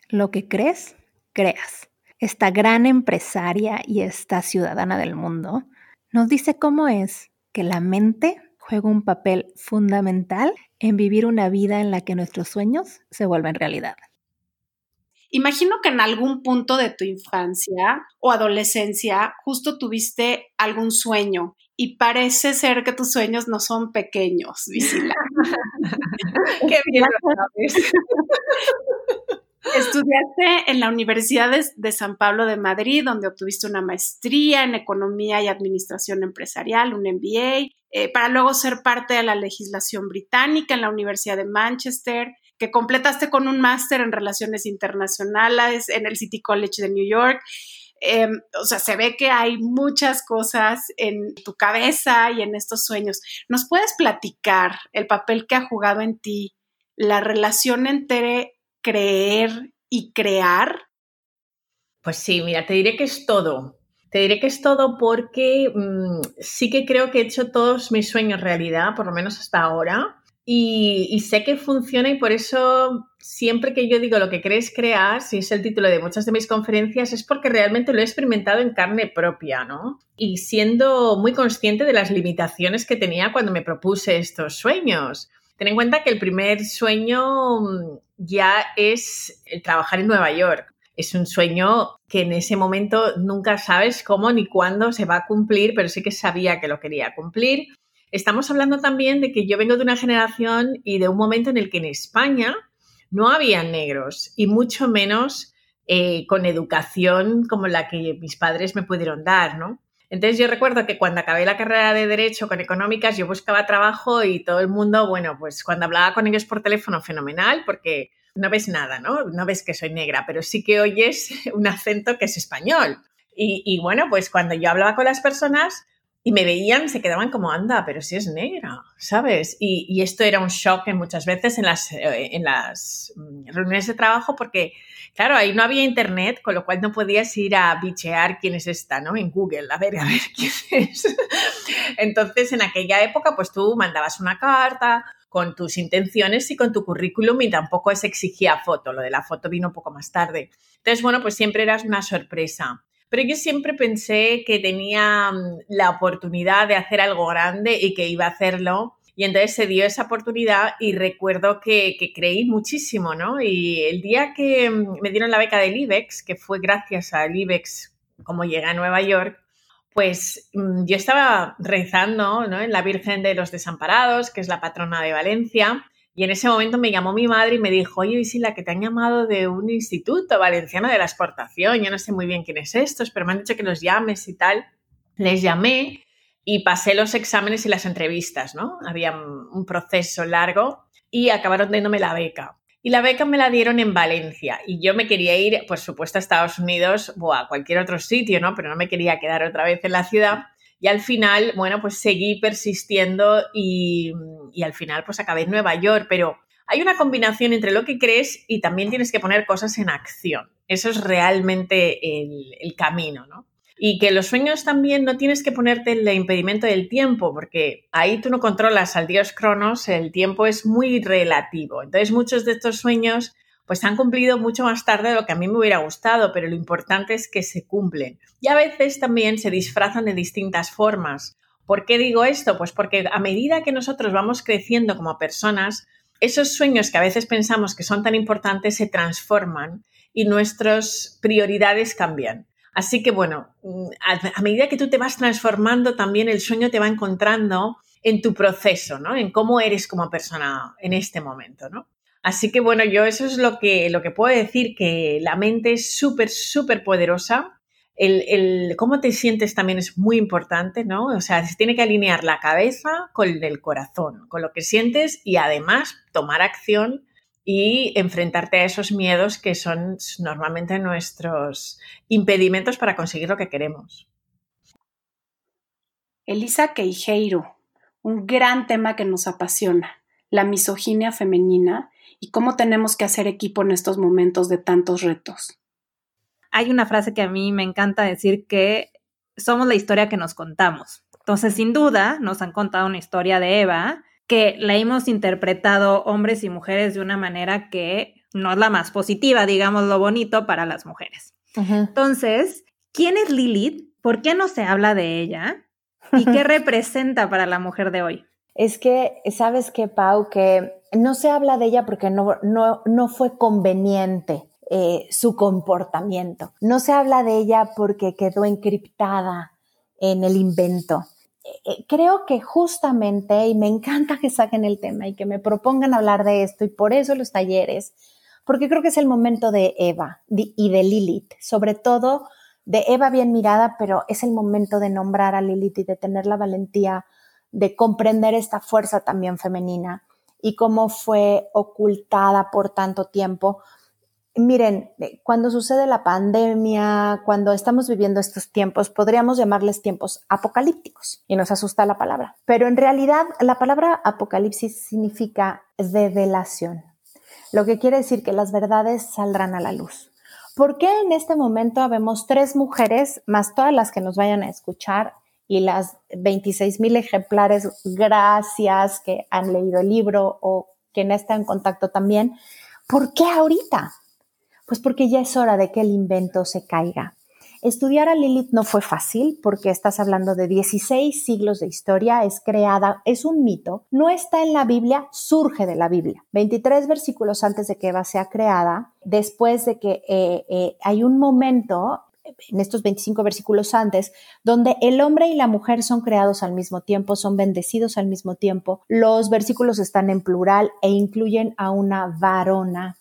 Lo que crees, creas. Esta gran empresaria y esta ciudadana del mundo nos dice cómo es que la mente juega un papel fundamental en vivir una vida en la que nuestros sueños se vuelven realidad. Imagino que en algún punto de tu infancia o adolescencia justo tuviste algún sueño y parece ser que tus sueños no son pequeños, Visila. Qué bien lo sabes. Estudiaste en la Universidad de, San Pablo de Madrid, donde obtuviste una maestría en Economía y Administración Empresarial, un MBA, eh, para luego ser parte de la legislación británica en la Universidad de Manchester, que completaste con un máster en Relaciones Internacionales en el City College de New York. Em, o sea, se ve que hay muchas cosas en tu cabeza y en estos sueños. ¿Nos puedes platicar el papel que ha jugado en ti la relación entre creer y crear? Pues sí, mira, te diré que es todo. Te diré que es todo porque mm, sí que creo que he hecho todos mis sueños realidad, por lo menos hasta ahora. Y, sé que funciona y por eso siempre que yo digo lo que crees crear, si es el título de muchas de mis conferencias, es porque realmente lo he experimentado en carne propia, ¿no? Y siendo muy consciente de las limitaciones que tenía cuando me propuse estos sueños. Ten en cuenta que el primer sueño mm, ya es el trabajar en Nueva York. Es un sueño que en ese momento nunca sabes cómo ni cuándo se va a cumplir, pero sí que sabía que lo quería cumplir. Estamos hablando también de que yo vengo de una generación y de un momento en el que en España no había negros y mucho menos eh, con educación como la que mis padres me pudieron dar, ¿no? Entonces yo recuerdo que cuando acabé la carrera de Derecho con Económicas, yo buscaba trabajo y todo el mundo, bueno, pues cuando hablaba con ellos por teléfono, fenomenal, porque no ves nada, ¿no? No ves que soy negra, pero sí que oyes un acento que es español. Y, bueno, pues cuando yo hablaba con las personas y me veían, se quedaban como, anda, pero si es negra, ¿sabes? Y, esto era un shock muchas veces en las, eh, en las mm, reuniones de trabajo porque Claro, ahí no había internet, con lo cual no podías ir a bichear quién es esta, ¿no? En Google, a ver, a ver quién es. Entonces, en aquella época, pues tú mandabas una carta con tus intenciones y con tu currículum y tampoco se exigía foto, lo de la foto vino poco más tarde. Entonces, bueno, pues siempre eras una sorpresa. Pero yo siempre pensé que tenía mm, la oportunidad de hacer algo grande y que iba a hacerlo Y entonces se dio esa oportunidad y recuerdo que, que, creí muchísimo, ¿no? Y el día que me dieron la beca del IBEX, que fue gracias al IBEX como llegué a Nueva York, pues mm, yo estaba rezando en la Virgen de los Desamparados, que es la patrona de Valencia, y en ese momento me llamó mi madre y me dijo, oye, Isila, que te han llamado de un instituto valenciano de la exportación, yo no sé muy bien quién es estos, pero me han dicho que los llames y tal. Les llamé y pasé los exámenes y las entrevistas, ¿no? Había un proceso largo y acabaron dándome la beca. Y la beca me la dieron en Valencia y yo me quería ir, por supuesto, a Estados Unidos o a cualquier otro sitio, ¿no? Pero no me quería quedar otra vez en la ciudad. Y al final, bueno, pues seguí persistiendo y, al final pues acabé en Nueva York, pero hay una combinación entre lo que crees y también tienes que poner cosas en acción. Eso es realmente el, el camino, ¿no? Y que los sueños también no tienes que ponerte el impedimento del tiempo, porque ahí tú no controlas al dios Cronos, el tiempo es muy relativo. Entonces muchos de estos sueños pues se han cumplido mucho más tarde de lo que a mí me hubiera gustado, pero lo importante es que se cumplen. Y a veces también se disfrazan de distintas formas. ¿Por qué digo esto? Pues porque a medida que nosotros vamos creciendo como personas, esos sueños que a veces pensamos que son tan importantes se transforman y nuestras prioridades cambian. Así que bueno, mm, a, medida que tú te vas transformando, también el sueño te va encontrando en tu proceso, ¿no? En cómo eres como persona en este momento, ¿no? Así que bueno, yo eso es lo que, lo que puedo decir, que la mente es súper, súper poderosa. El, el, cómo te sientes también es muy importante, ¿no? O sea, se tiene que alinear la cabeza con el corazón, con lo que sientes y además tomar acción y enfrentarte a esos miedos que son normalmente nuestros impedimentos para conseguir lo que queremos. Elisa Queijeiro, un gran tema que nos apasiona, la misoginia femenina y cómo tenemos que hacer equipo en estos momentos de tantos retos. Hay una frase que a mí me encanta decir que somos la historia que nos contamos. Entonces, sin duda, nos han contado una historia de Eva, que la hemos interpretado hombres y mujeres de una manera que no es la más positiva, digamos lo bonito, para las mujeres. Entonces, ¿quién es Lilith? ¿Por qué no se habla de ella? ¿Y qué representa para la mujer de hoy? Es que, ¿sabes qué, Pau? Que no se habla de ella porque no, no, no fue conveniente eh, su comportamiento. No se habla de ella porque quedó encriptada en el invento. Eh, creo que justamente, y me encanta que saquen el tema y que me propongan hablar de esto, y por eso los talleres, porque creo que es el momento de Eva y de Lilith, sobre todo de Eva bien mirada, pero es el momento de nombrar a Lilith y de tener la valentía de comprender esta fuerza también femenina y cómo fue ocultada por tanto tiempo Miren, eh, cuando sucede la pandemia, cuando estamos viviendo estos tiempos, podríamos llamarles tiempos apocalípticos y nos asusta la palabra. Pero en realidad la palabra apocalipsis significa revelación, lo que quiere decir que las verdades saldrán a la luz. ¿Por qué en este momento vemos tres mujeres, más todas las que nos vayan a escuchar y las 26 mil ejemplares, gracias, que han leído el libro o quien está en contacto también? ¿Por qué ahorita? Pues porque ya es hora de que el invento se caiga. Estudiar a Lilith no fue fácil porque estás hablando de 16 siglos de historia, es creada, es un mito, no está en la Biblia, surge de la Biblia. 23 versículos antes de que Eva sea creada, después de que eh, eh, hay un momento en estos 25 versículos antes, donde el hombre y la mujer son creados al mismo tiempo, son bendecidos al mismo tiempo. Los versículos están en plural e incluyen a una varona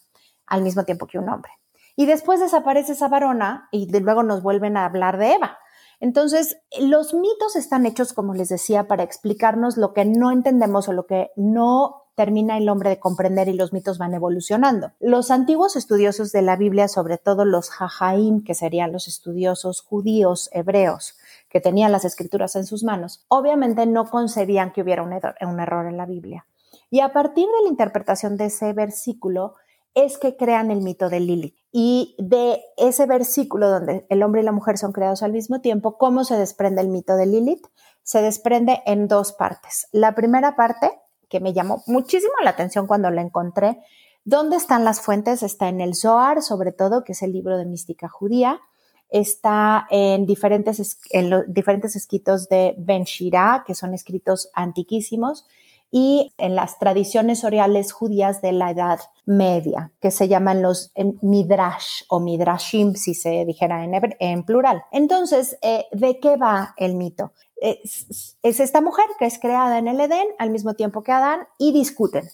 al mismo tiempo que un hombre. Y después desaparece esa varona y de luego nos vuelven a hablar de Eva. Entonces, los mitos están hechos, como les decía, para explicarnos lo que no entendemos o lo que no termina el hombre de comprender y los mitos van evolucionando. Los antiguos estudiosos de la Biblia, sobre todo los Jajaim, que serían los estudiosos judíos hebreos, que tenían las escrituras en sus manos, obviamente no concebían que hubiera un error en la Biblia. Y a partir de la interpretación de ese versículo, es que crean el mito de Lilith. Y de ese versículo donde el hombre y la mujer son creados al mismo tiempo, ¿cómo se desprende el mito de Lilith? Se desprende en dos partes. La primera parte, que me llamó muchísimo la atención cuando la encontré, ¿dónde están las fuentes? Está en el Zohar, sobre todo, que es el libro de mística judía. Está en diferentes, en los diferentes escritos de Ben Shira, que son escritos antiquísimos y en las tradiciones orales judías de la Edad Media, que se llaman los midrash o midrashim, si se dijera en, plural. Entonces, eh, ¿de qué va el mito? Es esta mujer que es creada en el Edén al mismo tiempo que Adán y discuten.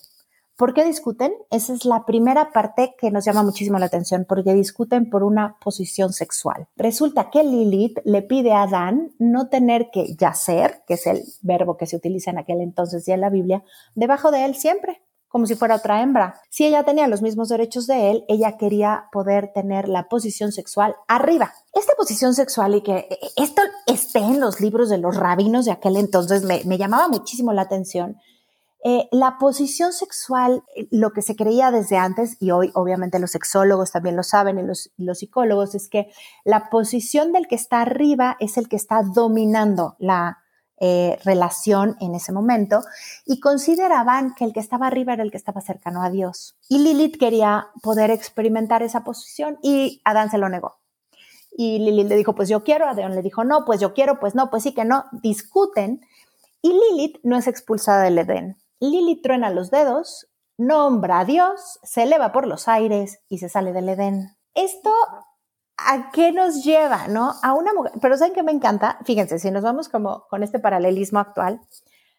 ¿Por qué discuten? Esa es la primera parte que nos llama muchísimo la atención, porque discuten por una posición sexual. Resulta que Lilith le pide a Adán no tener que yacer, que es el verbo que se utiliza en aquel entonces y en la Biblia, debajo de él siempre, como si fuera otra hembra. Si ella tenía los mismos derechos de él, ella quería poder tener la posición sexual arriba. Esta posición sexual y que esto esté en los libros de los rabinos de aquel entonces me, me llamaba muchísimo la atención eh, la posición sexual, eh, lo que se creía desde antes, y hoy obviamente los sexólogos también lo saben y los, psicólogos, es que la posición del que está arriba es el que está dominando la eh, relación en ese momento y consideraban que el que estaba arriba era el que estaba cercano a Dios. Y Lilith quería poder experimentar esa posición y Adán se lo negó. Y Lilith le dijo, pues yo quiero, Adán le dijo, no, pues yo quiero, pues no, pues sí que no, discuten. Y Lilith no es expulsada del Edén. Lili truena los dedos, nombra a Dios, se eleva por los aires y se sale del Edén. Esto ¿a qué nos lleva, no? A una mujer, pero ¿saben qué me encanta? Fíjense, si nos vamos como con este paralelismo actual,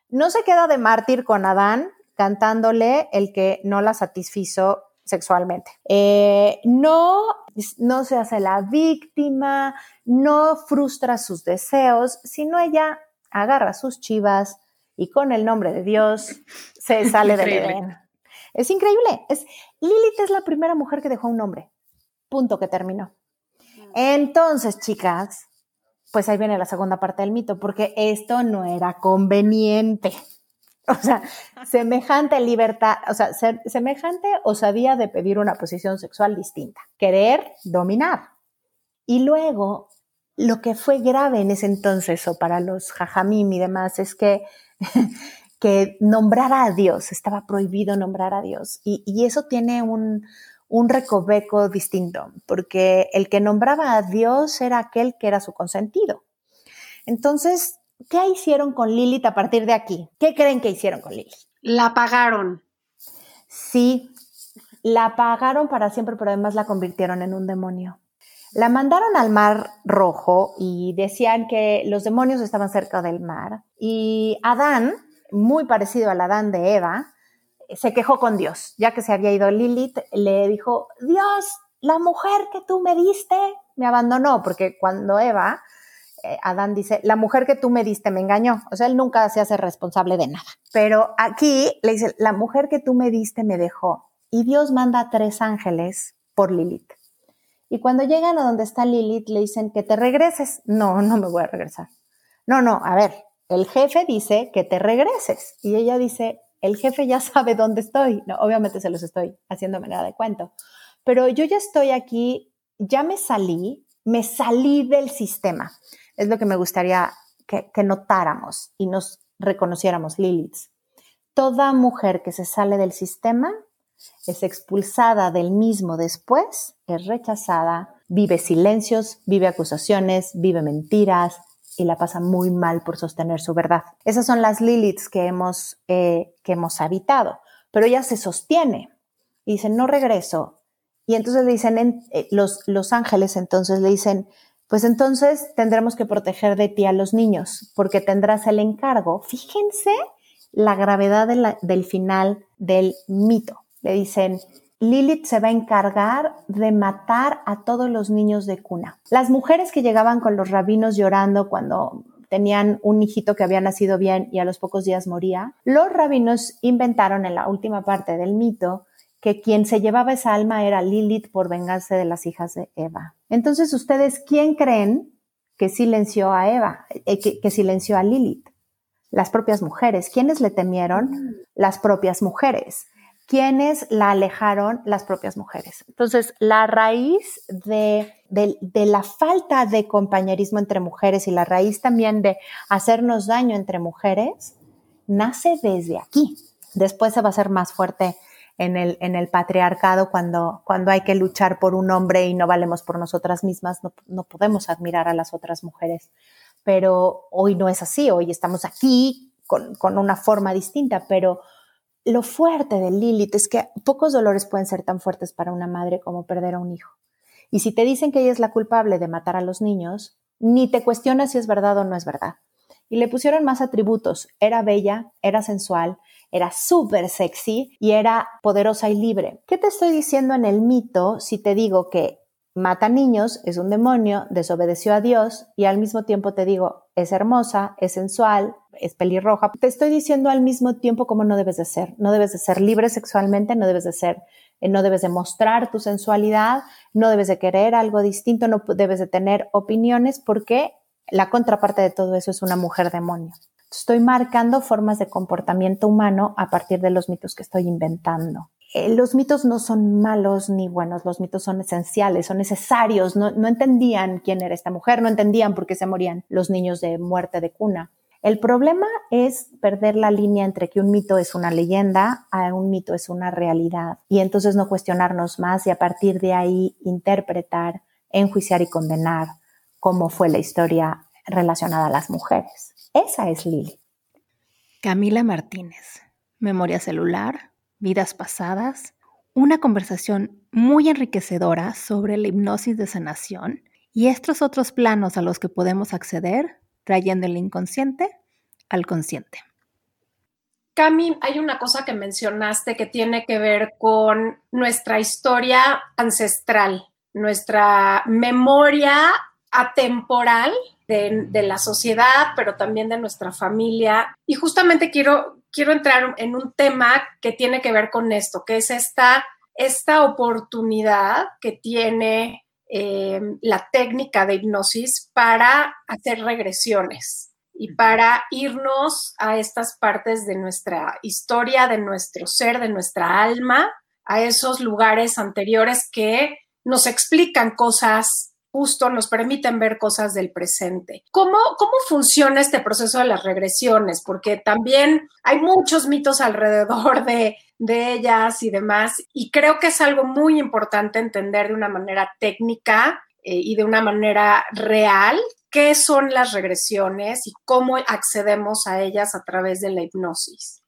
no se queda de mártir con Adán cantándole el que no la satisfizo sexualmente. Eh, no, no se hace la víctima, no frustra sus deseos, sino ella agarra sus chivas, y con el nombre de Dios se sale del Edén. Es increíble. Es, Lilith es la primera mujer que dejó un nombre. Punto que terminó. Entonces, chicas, pues ahí viene la segunda parte del mito, porque esto no era conveniente. O sea, semejante libertad, o sea, semejante osadía de pedir una posición sexual distinta, querer dominar. Y luego, lo que fue grave en ese entonces, o para los jajamim y demás, es que que nombrara a Dios, estaba prohibido nombrar a Dios. Y, eso tiene un, un, recoveco distinto, porque el que nombraba a Dios era aquel que era su consentido. Entonces, ¿qué hicieron con Lilith a partir de aquí? ¿Qué creen que hicieron con Lilith? La pagaron. Sí, la pagaron para siempre, pero además la convirtieron en un demonio. La mandaron al mar rojo y decían que los demonios estaban cerca del mar. Y Adán, muy parecido al Adán de Eva, se quejó con Dios, ya que se había ido Lilith, le dijo, Dios, la mujer que tú me diste me abandonó, porque cuando Eva, eh, Adán dice, la mujer que tú me diste me engañó, o sea, él nunca se hace responsable de nada. Pero aquí le dice, la mujer que tú me diste me dejó. Y Dios manda a tres ángeles por Lilith. Y cuando llegan a donde está Lilith, le dicen que te regreses. No, no me voy a regresar. No, no, a ver, el jefe dice que te regreses. Y ella dice, el jefe ya sabe dónde estoy. No, obviamente se los estoy haciendo manera de cuento. Pero yo ya estoy aquí, ya me salí, me salí del sistema. Es lo que me gustaría que, que notáramos y nos reconociéramos, Lilith. Toda mujer que se sale del sistema es expulsada del mismo después, es rechazada, vive silencios, vive acusaciones, vive mentiras y la pasa muy mal por sostener su verdad. Esas son las Liliths que hemos, eh, que hemos habitado, pero ella se sostiene y dice, no regreso. Y entonces le dicen, eh, los, los ángeles entonces le dicen, pues entonces tendremos que proteger de ti a los niños, porque tendrás el encargo. Fíjense la gravedad del final del mito le dicen, Lilith se va a encargar de matar a todos los niños de cuna. Las mujeres que llegaban con los rabinos llorando cuando tenían un hijito que había nacido bien y a los pocos días moría, los rabinos inventaron en la última parte del mito que quien se llevaba esa alma era Lilith por vengarse de las hijas de Eva. Entonces, ¿ustedes quién creen que silenció a Eva, eh, que, que silenció a Lilith? Las propias mujeres. ¿Quiénes le temieron? Mm. Las propias mujeres quienes la alejaron las propias mujeres. Entonces, la raíz de, la falta de compañerismo entre mujeres y la raíz también de hacernos daño entre mujeres nace desde aquí. Después se va a hacer más fuerte en el, en el patriarcado cuando, cuando hay que luchar por un hombre y no valemos por nosotras mismas, no, no podemos admirar a las otras mujeres. Pero hoy no es así, hoy estamos aquí con, con una forma distinta, pero lo fuerte de Lilith es que pocos dolores pueden ser tan fuertes para una madre como perder a un hijo. Y si te dicen que ella es la culpable de matar a los niños, ni te cuestionas si es verdad o no es verdad. Y le pusieron más atributos. Era bella, era sensual, era súper sexy y era poderosa y libre. ¿Qué te estoy diciendo en el mito si te digo que mata niños, es un demonio, desobedeció a Dios y al mismo tiempo te digo, es hermosa, es sensual, es pelirroja. Te estoy diciendo al mismo tiempo cómo no debes de ser. No debes de ser libre sexualmente, no debes de ser, eh, no debes de mostrar tu sensualidad, no debes de querer algo distinto, no debes de tener opiniones porque la contraparte de todo eso es una mujer demonio. Estoy marcando formas de comportamiento humano a partir de los mitos que estoy inventando. Eh, los mitos no son malos ni buenos, los mitos son esenciales, son necesarios. No, no entendían quién era esta mujer, no entendían por qué se morían los niños de muerte de cuna. El problema es perder la línea entre que un mito es una leyenda a un mito es una realidad y entonces no cuestionarnos más y a partir de ahí interpretar, enjuiciar y condenar cómo fue la historia relacionada a las mujeres. Esa es Lili. Camila Martínez, Memoria celular, vidas pasadas, una conversación muy enriquecedora sobre la hipnosis de sanación y estos otros planos a los que podemos acceder trayendo el inconsciente al consciente. Cami, hay una cosa que mencionaste que tiene que ver con nuestra historia ancestral, nuestra memoria atemporal de, de, la sociedad, pero también de nuestra familia. Y justamente quiero quiero entrar en un tema que tiene que ver con esto, que es esta, esta oportunidad que tiene eh, la técnica de hipnosis para hacer regresiones y para irnos a estas partes de nuestra historia, de nuestro ser, de nuestra alma, a esos lugares anteriores que nos explican cosas justo nos permiten ver cosas del presente. ¿Cómo, ¿Cómo funciona este proceso de las regresiones? Porque también hay muchos mitos alrededor de, de ellas y demás, y creo que es algo muy importante entender de una manera técnica eh, y de una manera real qué son las regresiones y cómo accedemos a ellas a través de la hipnosis.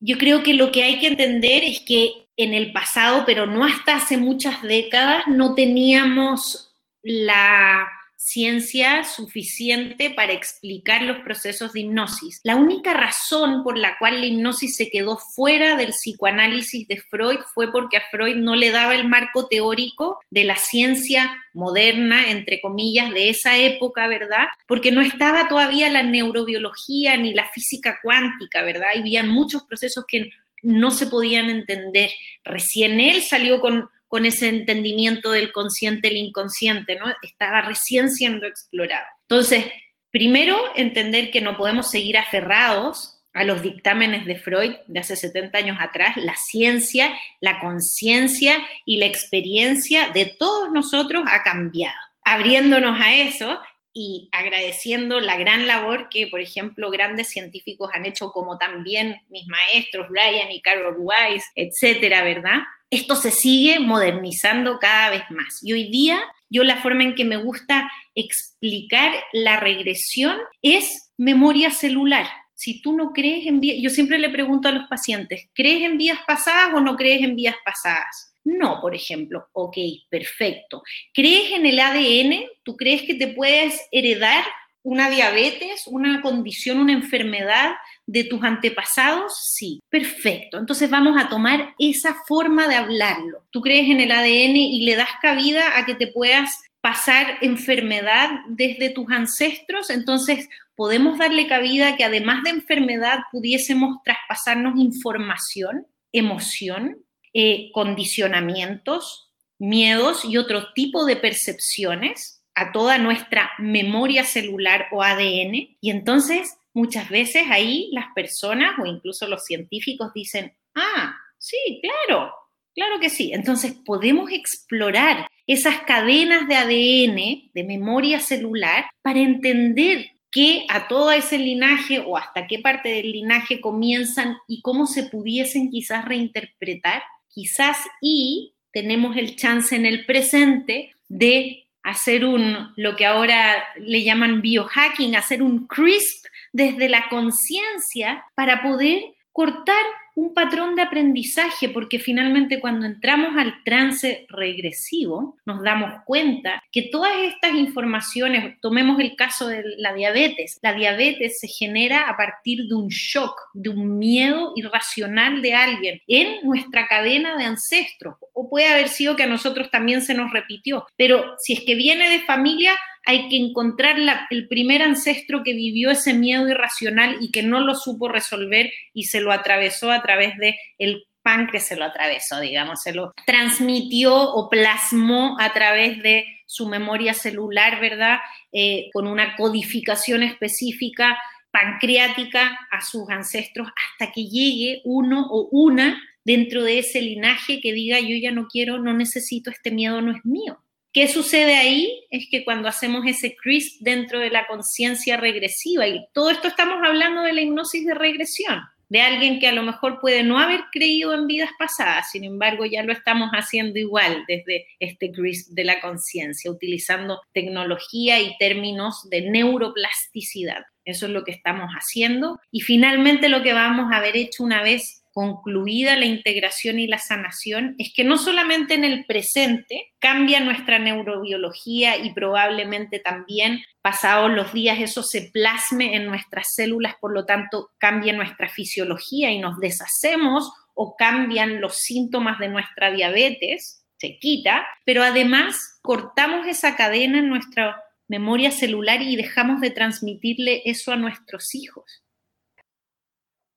Yo creo que lo que hay que entender es que en el pasado, pero no hasta hace muchas décadas, no teníamos la ciencia suficiente para explicar los procesos de hipnosis. La única razón por la cual la hipnosis se quedó fuera del psicoanálisis de Freud fue porque a Freud no le daba el marco teórico de la ciencia moderna, entre comillas, de esa época, ¿verdad? Porque no estaba todavía la neurobiología ni la física cuántica, ¿verdad? Y había muchos procesos que no se podían entender. Recién él salió con con ese entendimiento del consciente, el inconsciente, ¿no? Estaba recién siendo explorado. Entonces, primero, entender que no podemos seguir aferrados a los dictámenes de Freud de hace 70 años atrás, la ciencia, la conciencia y la experiencia de todos nosotros ha cambiado. Abriéndonos a eso y agradeciendo la gran labor que, por ejemplo, grandes científicos han hecho, como también mis maestros, Brian y Carol Weiss, etcétera, ¿verdad? Esto se sigue modernizando cada vez más. Y hoy día yo la forma en que me gusta explicar la regresión es memoria celular. Si tú no crees en vías, yo siempre le pregunto a los pacientes, ¿crees en vías pasadas o no crees en vías pasadas? No, por ejemplo, ok, perfecto. ¿Crees en el ADN? ¿Tú crees que te puedes heredar una diabetes, una condición, una enfermedad de tus antepasados? Sí, perfecto. Entonces vamos a tomar esa forma de hablarlo. Tú crees en el ADN y le das cabida a que te puedas pasar enfermedad desde tus ancestros, entonces podemos darle cabida a que además de enfermedad pudiésemos traspasarnos información, emoción, eh, condicionamientos, miedos y otro tipo de percepciones a toda nuestra memoria celular o ADN. Y entonces muchas veces ahí las personas o incluso los científicos dicen, ah, sí, claro, claro que sí. Entonces podemos explorar esas cadenas de ADN, de memoria celular, para entender qué a todo ese linaje o hasta qué parte del linaje comienzan y cómo se pudiesen quizás reinterpretar. Quizás y tenemos el chance en el presente de hacer un, lo que ahora le llaman biohacking, hacer un crisp desde la conciencia para poder cortar un patrón de aprendizaje, porque finalmente cuando entramos al trance regresivo, nos damos cuenta que todas estas informaciones, tomemos el caso de la diabetes, la diabetes se genera a partir de un shock, de un miedo irracional de alguien en nuestra cadena de ancestros, o puede haber sido que a nosotros también se nos repitió, pero si es que viene de familia, hay que encontrar el primer ancestro que vivió ese miedo irracional y que no lo supo resolver y se lo atravesó a través de el páncreas se lo atravesó, digamos, se lo transmitió o plasmó a través de su memoria celular, ¿verdad? Eh, con una codificación específica pancreática a sus ancestros hasta que llegue uno o una dentro de ese linaje que diga yo ya no quiero, no necesito, este miedo no es mío. ¿Qué sucede ahí? Es que cuando hacemos ese crisp dentro de la conciencia regresiva, y todo esto estamos hablando de la hipnosis de regresión, de alguien que a lo mejor puede no haber creído en vidas pasadas, sin embargo ya lo estamos haciendo igual desde este crisp de la conciencia, utilizando tecnología y términos de neuroplasticidad. Eso es lo que estamos haciendo. Y finalmente lo que vamos a haber hecho una vez concluida la integración y la sanación es que no solamente en el presente cambia nuestra neurobiología y probablemente también pasados los días eso se plasme en nuestras células, por lo tanto cambia nuestra fisiología y nos deshacemos o cambian los síntomas de nuestra diabetes, se quita, pero además cortamos esa cadena en nuestra memoria celular y dejamos de transmitirle eso a nuestros hijos.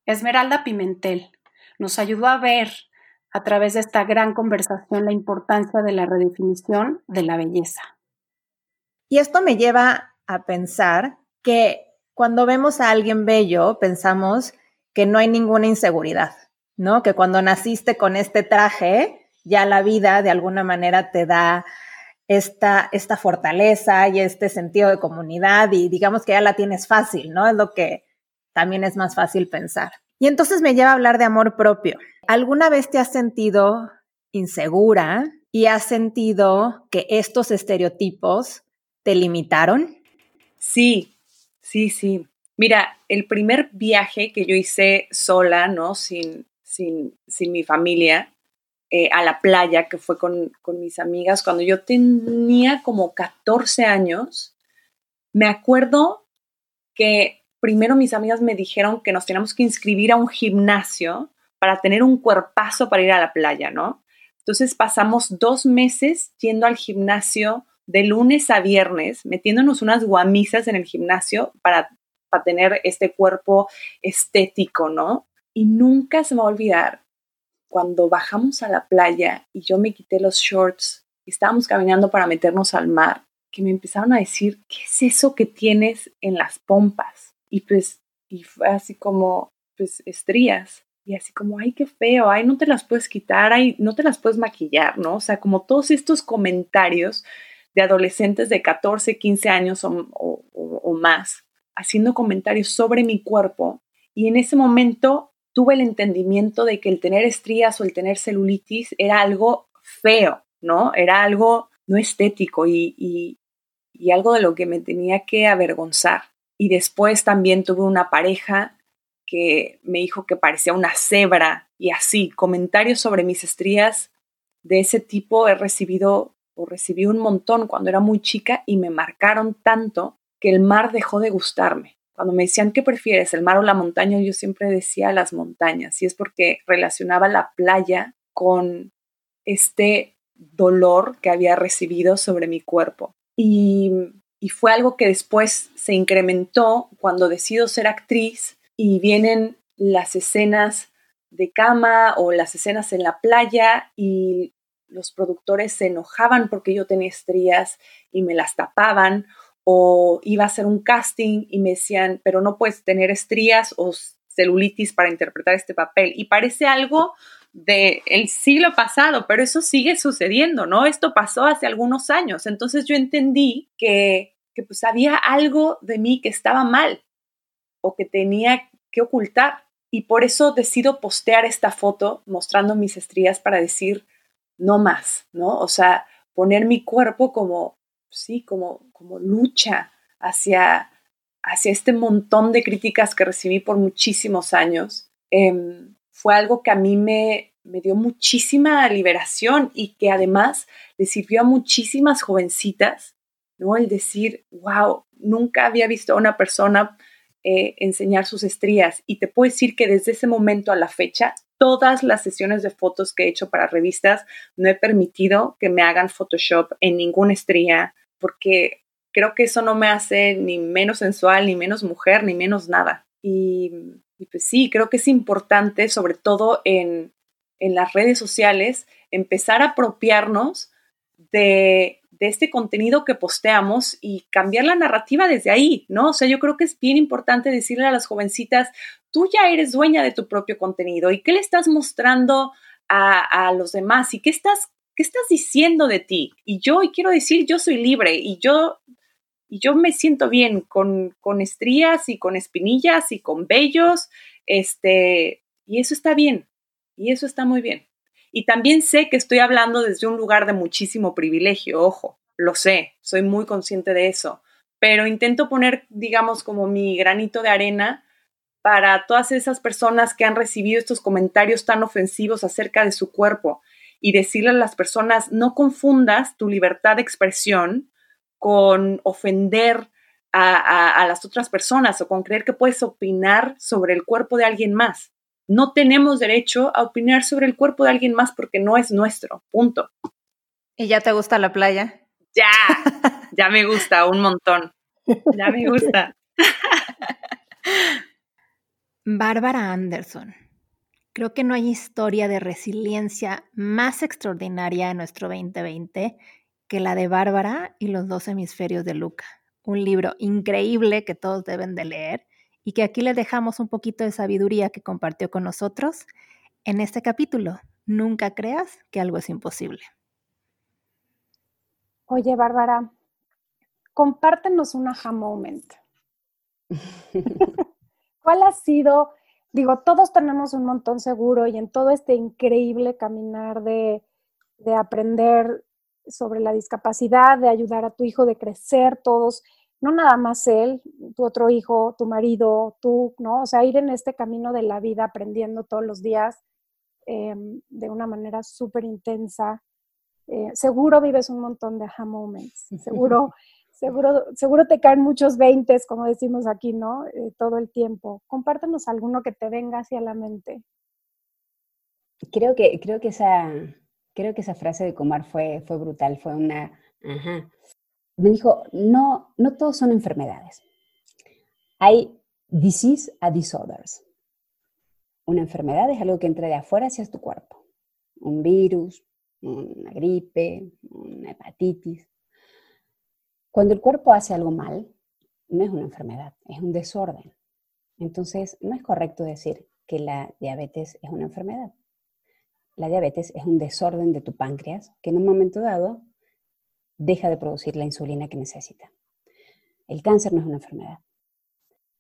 Esmeralda Pimentel, nos ayudó a ver a través de esta gran conversación la importancia de la redefinición de la belleza. Y esto me lleva a pensar que cuando vemos a alguien bello, pensamos que no hay ninguna inseguridad, ¿no? Que cuando naciste con este traje, ya la vida de alguna manera te da esta, esta fortaleza y este sentido de comunidad y digamos que ya la tienes fácil, ¿no? Es lo que también es más fácil pensar. Y entonces me lleva a hablar de amor propio. ¿Alguna vez te has sentido insegura y has sentido que estos estereotipos te limitaron? Sí, sí, sí. Mira, el primer viaje que yo hice sola, ¿no? Sin, sin, sin mi familia, eh, a la playa, que fue con, con mis amigas, cuando yo tenía como 14 años, me acuerdo que primero mis amigas me dijeron que nos teníamos que inscribir a un gimnasio para tener un cuerpazo para ir a la playa, ¿no? Entonces pasamos dos meses yendo al gimnasio de lunes a viernes, metiéndonos unas guamisas en el gimnasio para, para tener este cuerpo estético, ¿no? Y nunca se va a olvidar cuando bajamos a la playa y yo me quité los shorts y estábamos caminando para meternos al mar, que me empezaron a decir, ¿qué es eso que tienes en las pompas? Y pues, y fue así como, pues, estrías. Y así como, ay, qué feo, ay, no te las puedes quitar, ay, no te las puedes maquillar, ¿no? O sea, como todos estos comentarios de adolescentes de 14, 15 años o, o más, haciendo comentarios sobre mi cuerpo. Y en ese momento tuve el entendimiento de que el tener estrías o el tener celulitis era algo feo, ¿no? Era algo no estético y, y, y algo de lo que me tenía que avergonzar. Y después también tuve una pareja que me dijo que parecía una cebra y así, comentarios sobre mis estrías de ese tipo he recibido o recibí un montón cuando era muy chica y me marcaron tanto que el mar dejó de gustarme. Cuando me decían, ¿qué prefieres, el mar o la montaña? Yo siempre decía las montañas y es porque relacionaba la playa con este dolor que había recibido sobre mi cuerpo. Y y fue algo que después se incrementó cuando decido ser actriz y vienen las escenas de cama o las escenas en la playa y los productores se enojaban porque yo tenía estrías y me las tapaban o iba a hacer un casting y me decían, pero no puedes tener estrías o celulitis para interpretar este papel. Y parece algo del el siglo pasado, pero eso sigue sucediendo, ¿no? Esto pasó hace algunos años. Entonces yo entendí que que pues había algo de mí que estaba mal o que tenía que ocultar. Y por eso decido postear esta foto mostrando mis estrías para decir no más, ¿no? O sea, poner mi cuerpo como, sí, como, como lucha hacia, hacia este montón de críticas que recibí por muchísimos años, em, fue algo que a mí me, me dio muchísima liberación y que además le sirvió a muchísimas jovencitas, ¿no? El decir, wow, nunca había visto a una persona eh, enseñar sus estrías y te puedo decir que desde ese momento a la fecha, todas las sesiones de fotos que he hecho para revistas, no he permitido que me hagan Photoshop en ninguna estría porque creo que eso no me hace ni menos sensual, ni menos mujer, ni menos nada. Y, y pues sí, creo que es importante, sobre todo en, en las redes sociales, empezar a apropiarnos de, de este contenido que posteamos y cambiar la narrativa desde ahí, ¿no? O sea, yo creo que es bien importante decirle a las jovencitas, tú ya eres dueña de tu propio contenido y qué le estás mostrando a, a los demás y qué estás, qué estás diciendo de ti. Y yo, y quiero decir, yo soy libre y yo, y yo me siento bien con, con estrías y con espinillas y con vellos, este, y eso está bien, y eso está muy bien. Y también sé que estoy hablando desde un lugar de muchísimo privilegio, ojo, lo sé, soy muy consciente de eso, pero intento poner, digamos, como mi granito de arena para todas esas personas que han recibido estos comentarios tan ofensivos acerca de su cuerpo y decirle a las personas, no confundas tu libertad de expresión con ofender a, a, las otras personas o con creer que puedes opinar sobre el cuerpo de alguien más. No tenemos derecho a opinar sobre el cuerpo de alguien más porque no es nuestro. Punto. ¿Y ya te gusta la playa? Ya, ya me gusta un montón. Ya me gusta. Bárbara Anderson. Creo que no hay historia de resiliencia más extraordinaria en nuestro 2020 que la de Bárbara y los dos hemisferios de Luca. Un libro increíble que todos deben de leer y que aquí les dejamos un poquito de sabiduría que compartió con nosotros en este capítulo. Nunca creas que algo es imposible. Oye, Bárbara, compártenos un aha moment. ¿Cuál ha sido? Digo, todos tenemos un montón seguro y en todo este increíble caminar de, de aprender sobre la discapacidad, de ayudar a tu hijo, de crecer todos no nada más él, tu otro hijo, tu marido, tú, ¿no? O sea, ir en este camino de la vida aprendiendo todos los días em, de una manera súper intensa. Eh, seguro vives un montón de aha moments, seguro, seguro, seguro te caen muchos veintes, como decimos aquí, ¿no? Eh, todo el tiempo. Compártenos alguno que te venga hacia la mente. Creo que, creo que esa, creo que esa frase de Comar fue, fue brutal, fue una, ajá, me dijo, no, no todos son enfermedades. Hay disease a disorders. Una enfermedad es algo que entra de afuera hacia tu cuerpo. Un virus, una gripe, una hepatitis. Cuando el cuerpo hace algo mal, no es una enfermedad, es un desorden. Entonces, no es correcto decir que la diabetes es una enfermedad. La diabetes es un desorden de tu páncreas que en un momento dado deja de producir la insulina que necesita. El cáncer no es una enfermedad,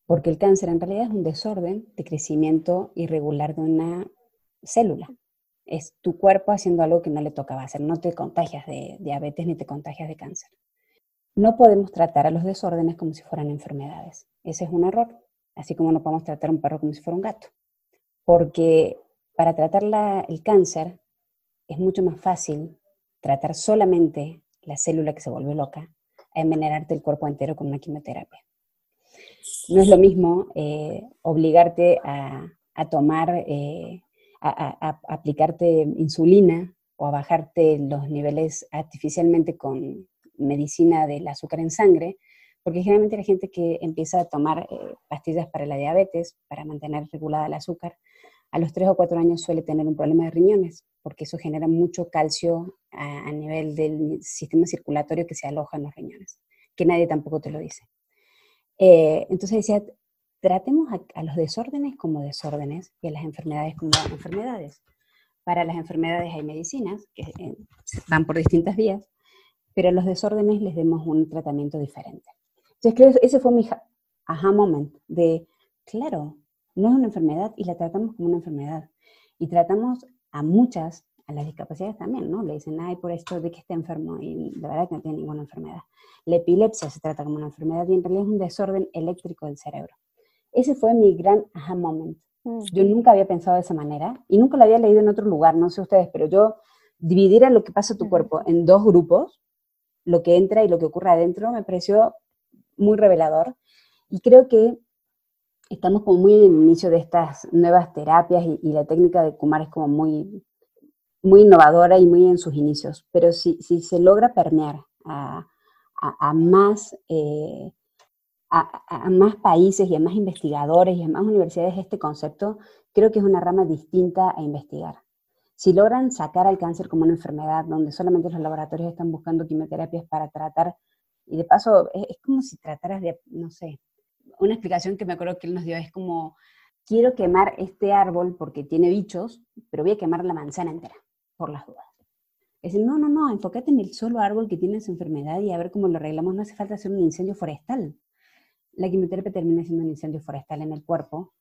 porque el cáncer en realidad es un desorden de crecimiento irregular de una célula. Es tu cuerpo haciendo algo que no le tocaba hacer. No te contagias de diabetes ni te contagias de cáncer. No podemos tratar a los desórdenes como si fueran enfermedades. Ese es un error, así como no podemos tratar a un perro como si fuera un gato. Porque para tratar el cáncer es mucho más fácil tratar solamente la célula que se vuelve loca, a envenenarte el cuerpo entero con una quimioterapia. No es lo mismo eh, obligarte a, tomar, eh, a, aplicarte insulina o a bajarte los niveles artificialmente con medicina del azúcar en sangre, porque generalmente la gente que empieza a tomar eh, pastillas para la diabetes, para mantener regulada el azúcar, a los 3 o 4 años suele tener un problema de riñones, porque eso genera mucho calcio a, nivel del sistema circulatorio que se aloja en los riñones, que nadie tampoco te lo dice. Eh, entonces decía, tratemos a, los desórdenes como desórdenes y a las enfermedades como enfermedades. Para las enfermedades hay medicinas que eh, van por distintas vías, pero a los desórdenes les demos un tratamiento diferente. Entonces que ese fue mi aha moment de, claro, no es una enfermedad y la tratamos como una enfermedad. Y tratamos a muchas, a las discapacidades también, ¿no? Le dicen, ay, por esto de que está enfermo, y la verdad que no tiene ninguna enfermedad. La epilepsia se trata como una enfermedad y en realidad es un desorden eléctrico del cerebro. Ese fue mi gran aha moment. Mm. Yo nunca había pensado de esa manera y nunca lo había leído en otro lugar, no sé ustedes, pero yo dividir a lo que pasa a tu cuerpo en dos grupos, lo que entra y lo que ocurre adentro, me pareció muy revelador. Y creo que estamos como muy en el inicio de estas nuevas terapias y, la técnica de Kumar es como muy, muy innovadora y muy en sus inicios. Pero si, se logra permear a, más, eh, a, más países y a más investigadores y a más universidades este concepto, creo que es una rama distinta a investigar. Si logran sacar al cáncer como una enfermedad donde solamente los laboratorios están buscando quimioterapias para tratar, y de paso es, como si trataras de, no sé, una explicación que me acuerdo que él nos dio es como, quiero quemar este árbol porque tiene bichos, pero voy a quemar la manzana entera, por las dudas. Es decir, no, no, no, enfócate en el solo árbol que tiene esa enfermedad y a ver cómo lo arreglamos. No hace falta hacer un incendio forestal. La quimioterapia termina siendo un incendio forestal en el cuerpo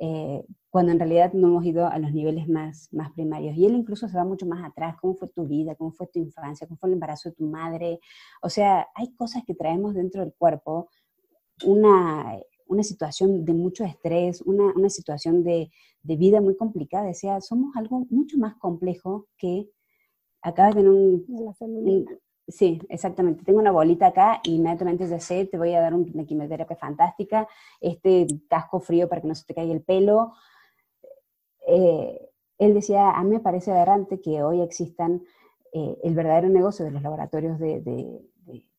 eh, cuando en realidad no hemos ido a los niveles más, más primarios. Y él incluso se va mucho más atrás, cómo fue tu vida, cómo fue tu infancia, cómo fue el embarazo de tu madre. O sea, hay cosas que traemos dentro del cuerpo, una, una situación de mucho estrés, una, una situación de, de, vida muy complicada. O sea, somos algo mucho más complejo que acabas de tener un, Sí, exactamente. Tengo una bolita acá y inmediatamente ya sé, te voy a dar una quimioterapia fantástica, este casco frío para que no se te caiga el pelo. Eh, él decía, a mí me parece aberrante que hoy existan, eh, el verdadero negocio de los laboratorios de,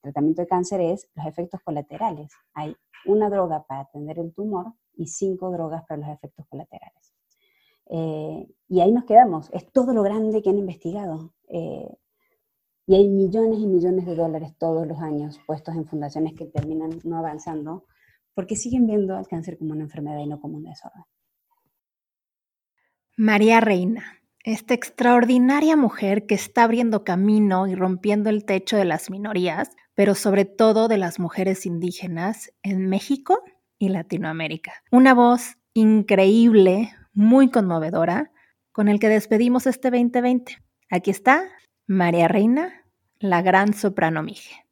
tratamiento de cáncer es los efectos colaterales. Hay una droga para atender el tumor y cinco drogas para los efectos colaterales. Eh, y ahí nos quedamos. Es todo lo grande que han investigado. Y hay millones y millones de dólares todos los años puestos en fundaciones que terminan no avanzando porque siguen viendo al cáncer como una enfermedad y no como un desorden. María Reina, esta extraordinaria mujer que está abriendo camino y rompiendo el techo de las minorías, pero sobre todo de las mujeres indígenas en México y Latinoamérica. Una voz increíble, muy conmovedora, con el que despedimos este 2020. Aquí está María Reina la gran soprano Mije.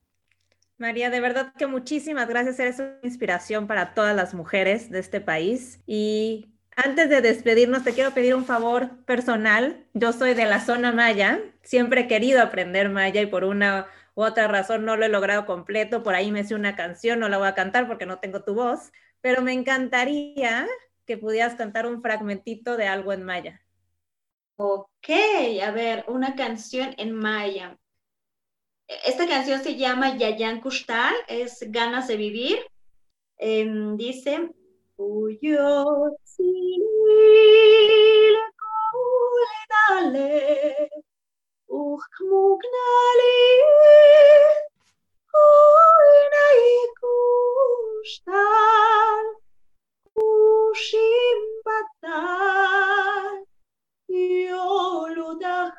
María, de verdad que muchísimas gracias. Eres una inspiración para todas las mujeres de este país. Y antes de despedirnos, te quiero pedir un favor personal. Yo soy de la zona maya. Siempre he querido aprender maya y por una u otra razón no lo he logrado completo. Por ahí me hice una canción, no la voy a cantar porque no tengo tu voz, pero me encantaría que pudieras cantar un fragmentito de algo en maya. Ok, a ver, una canción en maya. Esta canción se llama Yayan Kushtal, es Ganas de Vivir. Em, dice, Uyotzini lekoledale, uchkmu gnali, uinaikustal, kushim batal, yoludahame,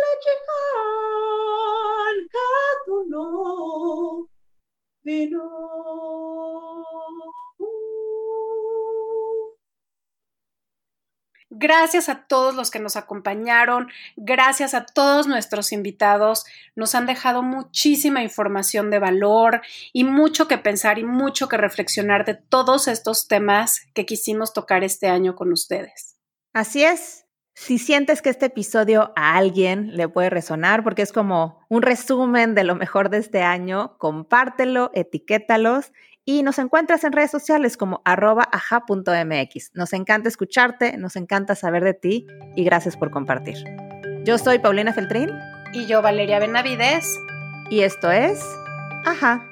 lechekan katuno, Gracias a todos los que nos acompañaron, gracias a todos nuestros invitados. Nos han dejado muchísima información de valor y mucho que pensar y mucho que reflexionar de todos estos temas que quisimos tocar este año con ustedes. Así es. Si sientes que este episodio a alguien le puede resonar, porque es como un resumen de lo mejor de este año, compártelo, etiquétalos y nos encuentras en redes sociales como arroba aja.mx. Nos encanta escucharte, nos encanta saber de ti y gracias por compartir. Yo soy Paulina Feltrín. Y yo Valeria Benavides. Y esto es Aja.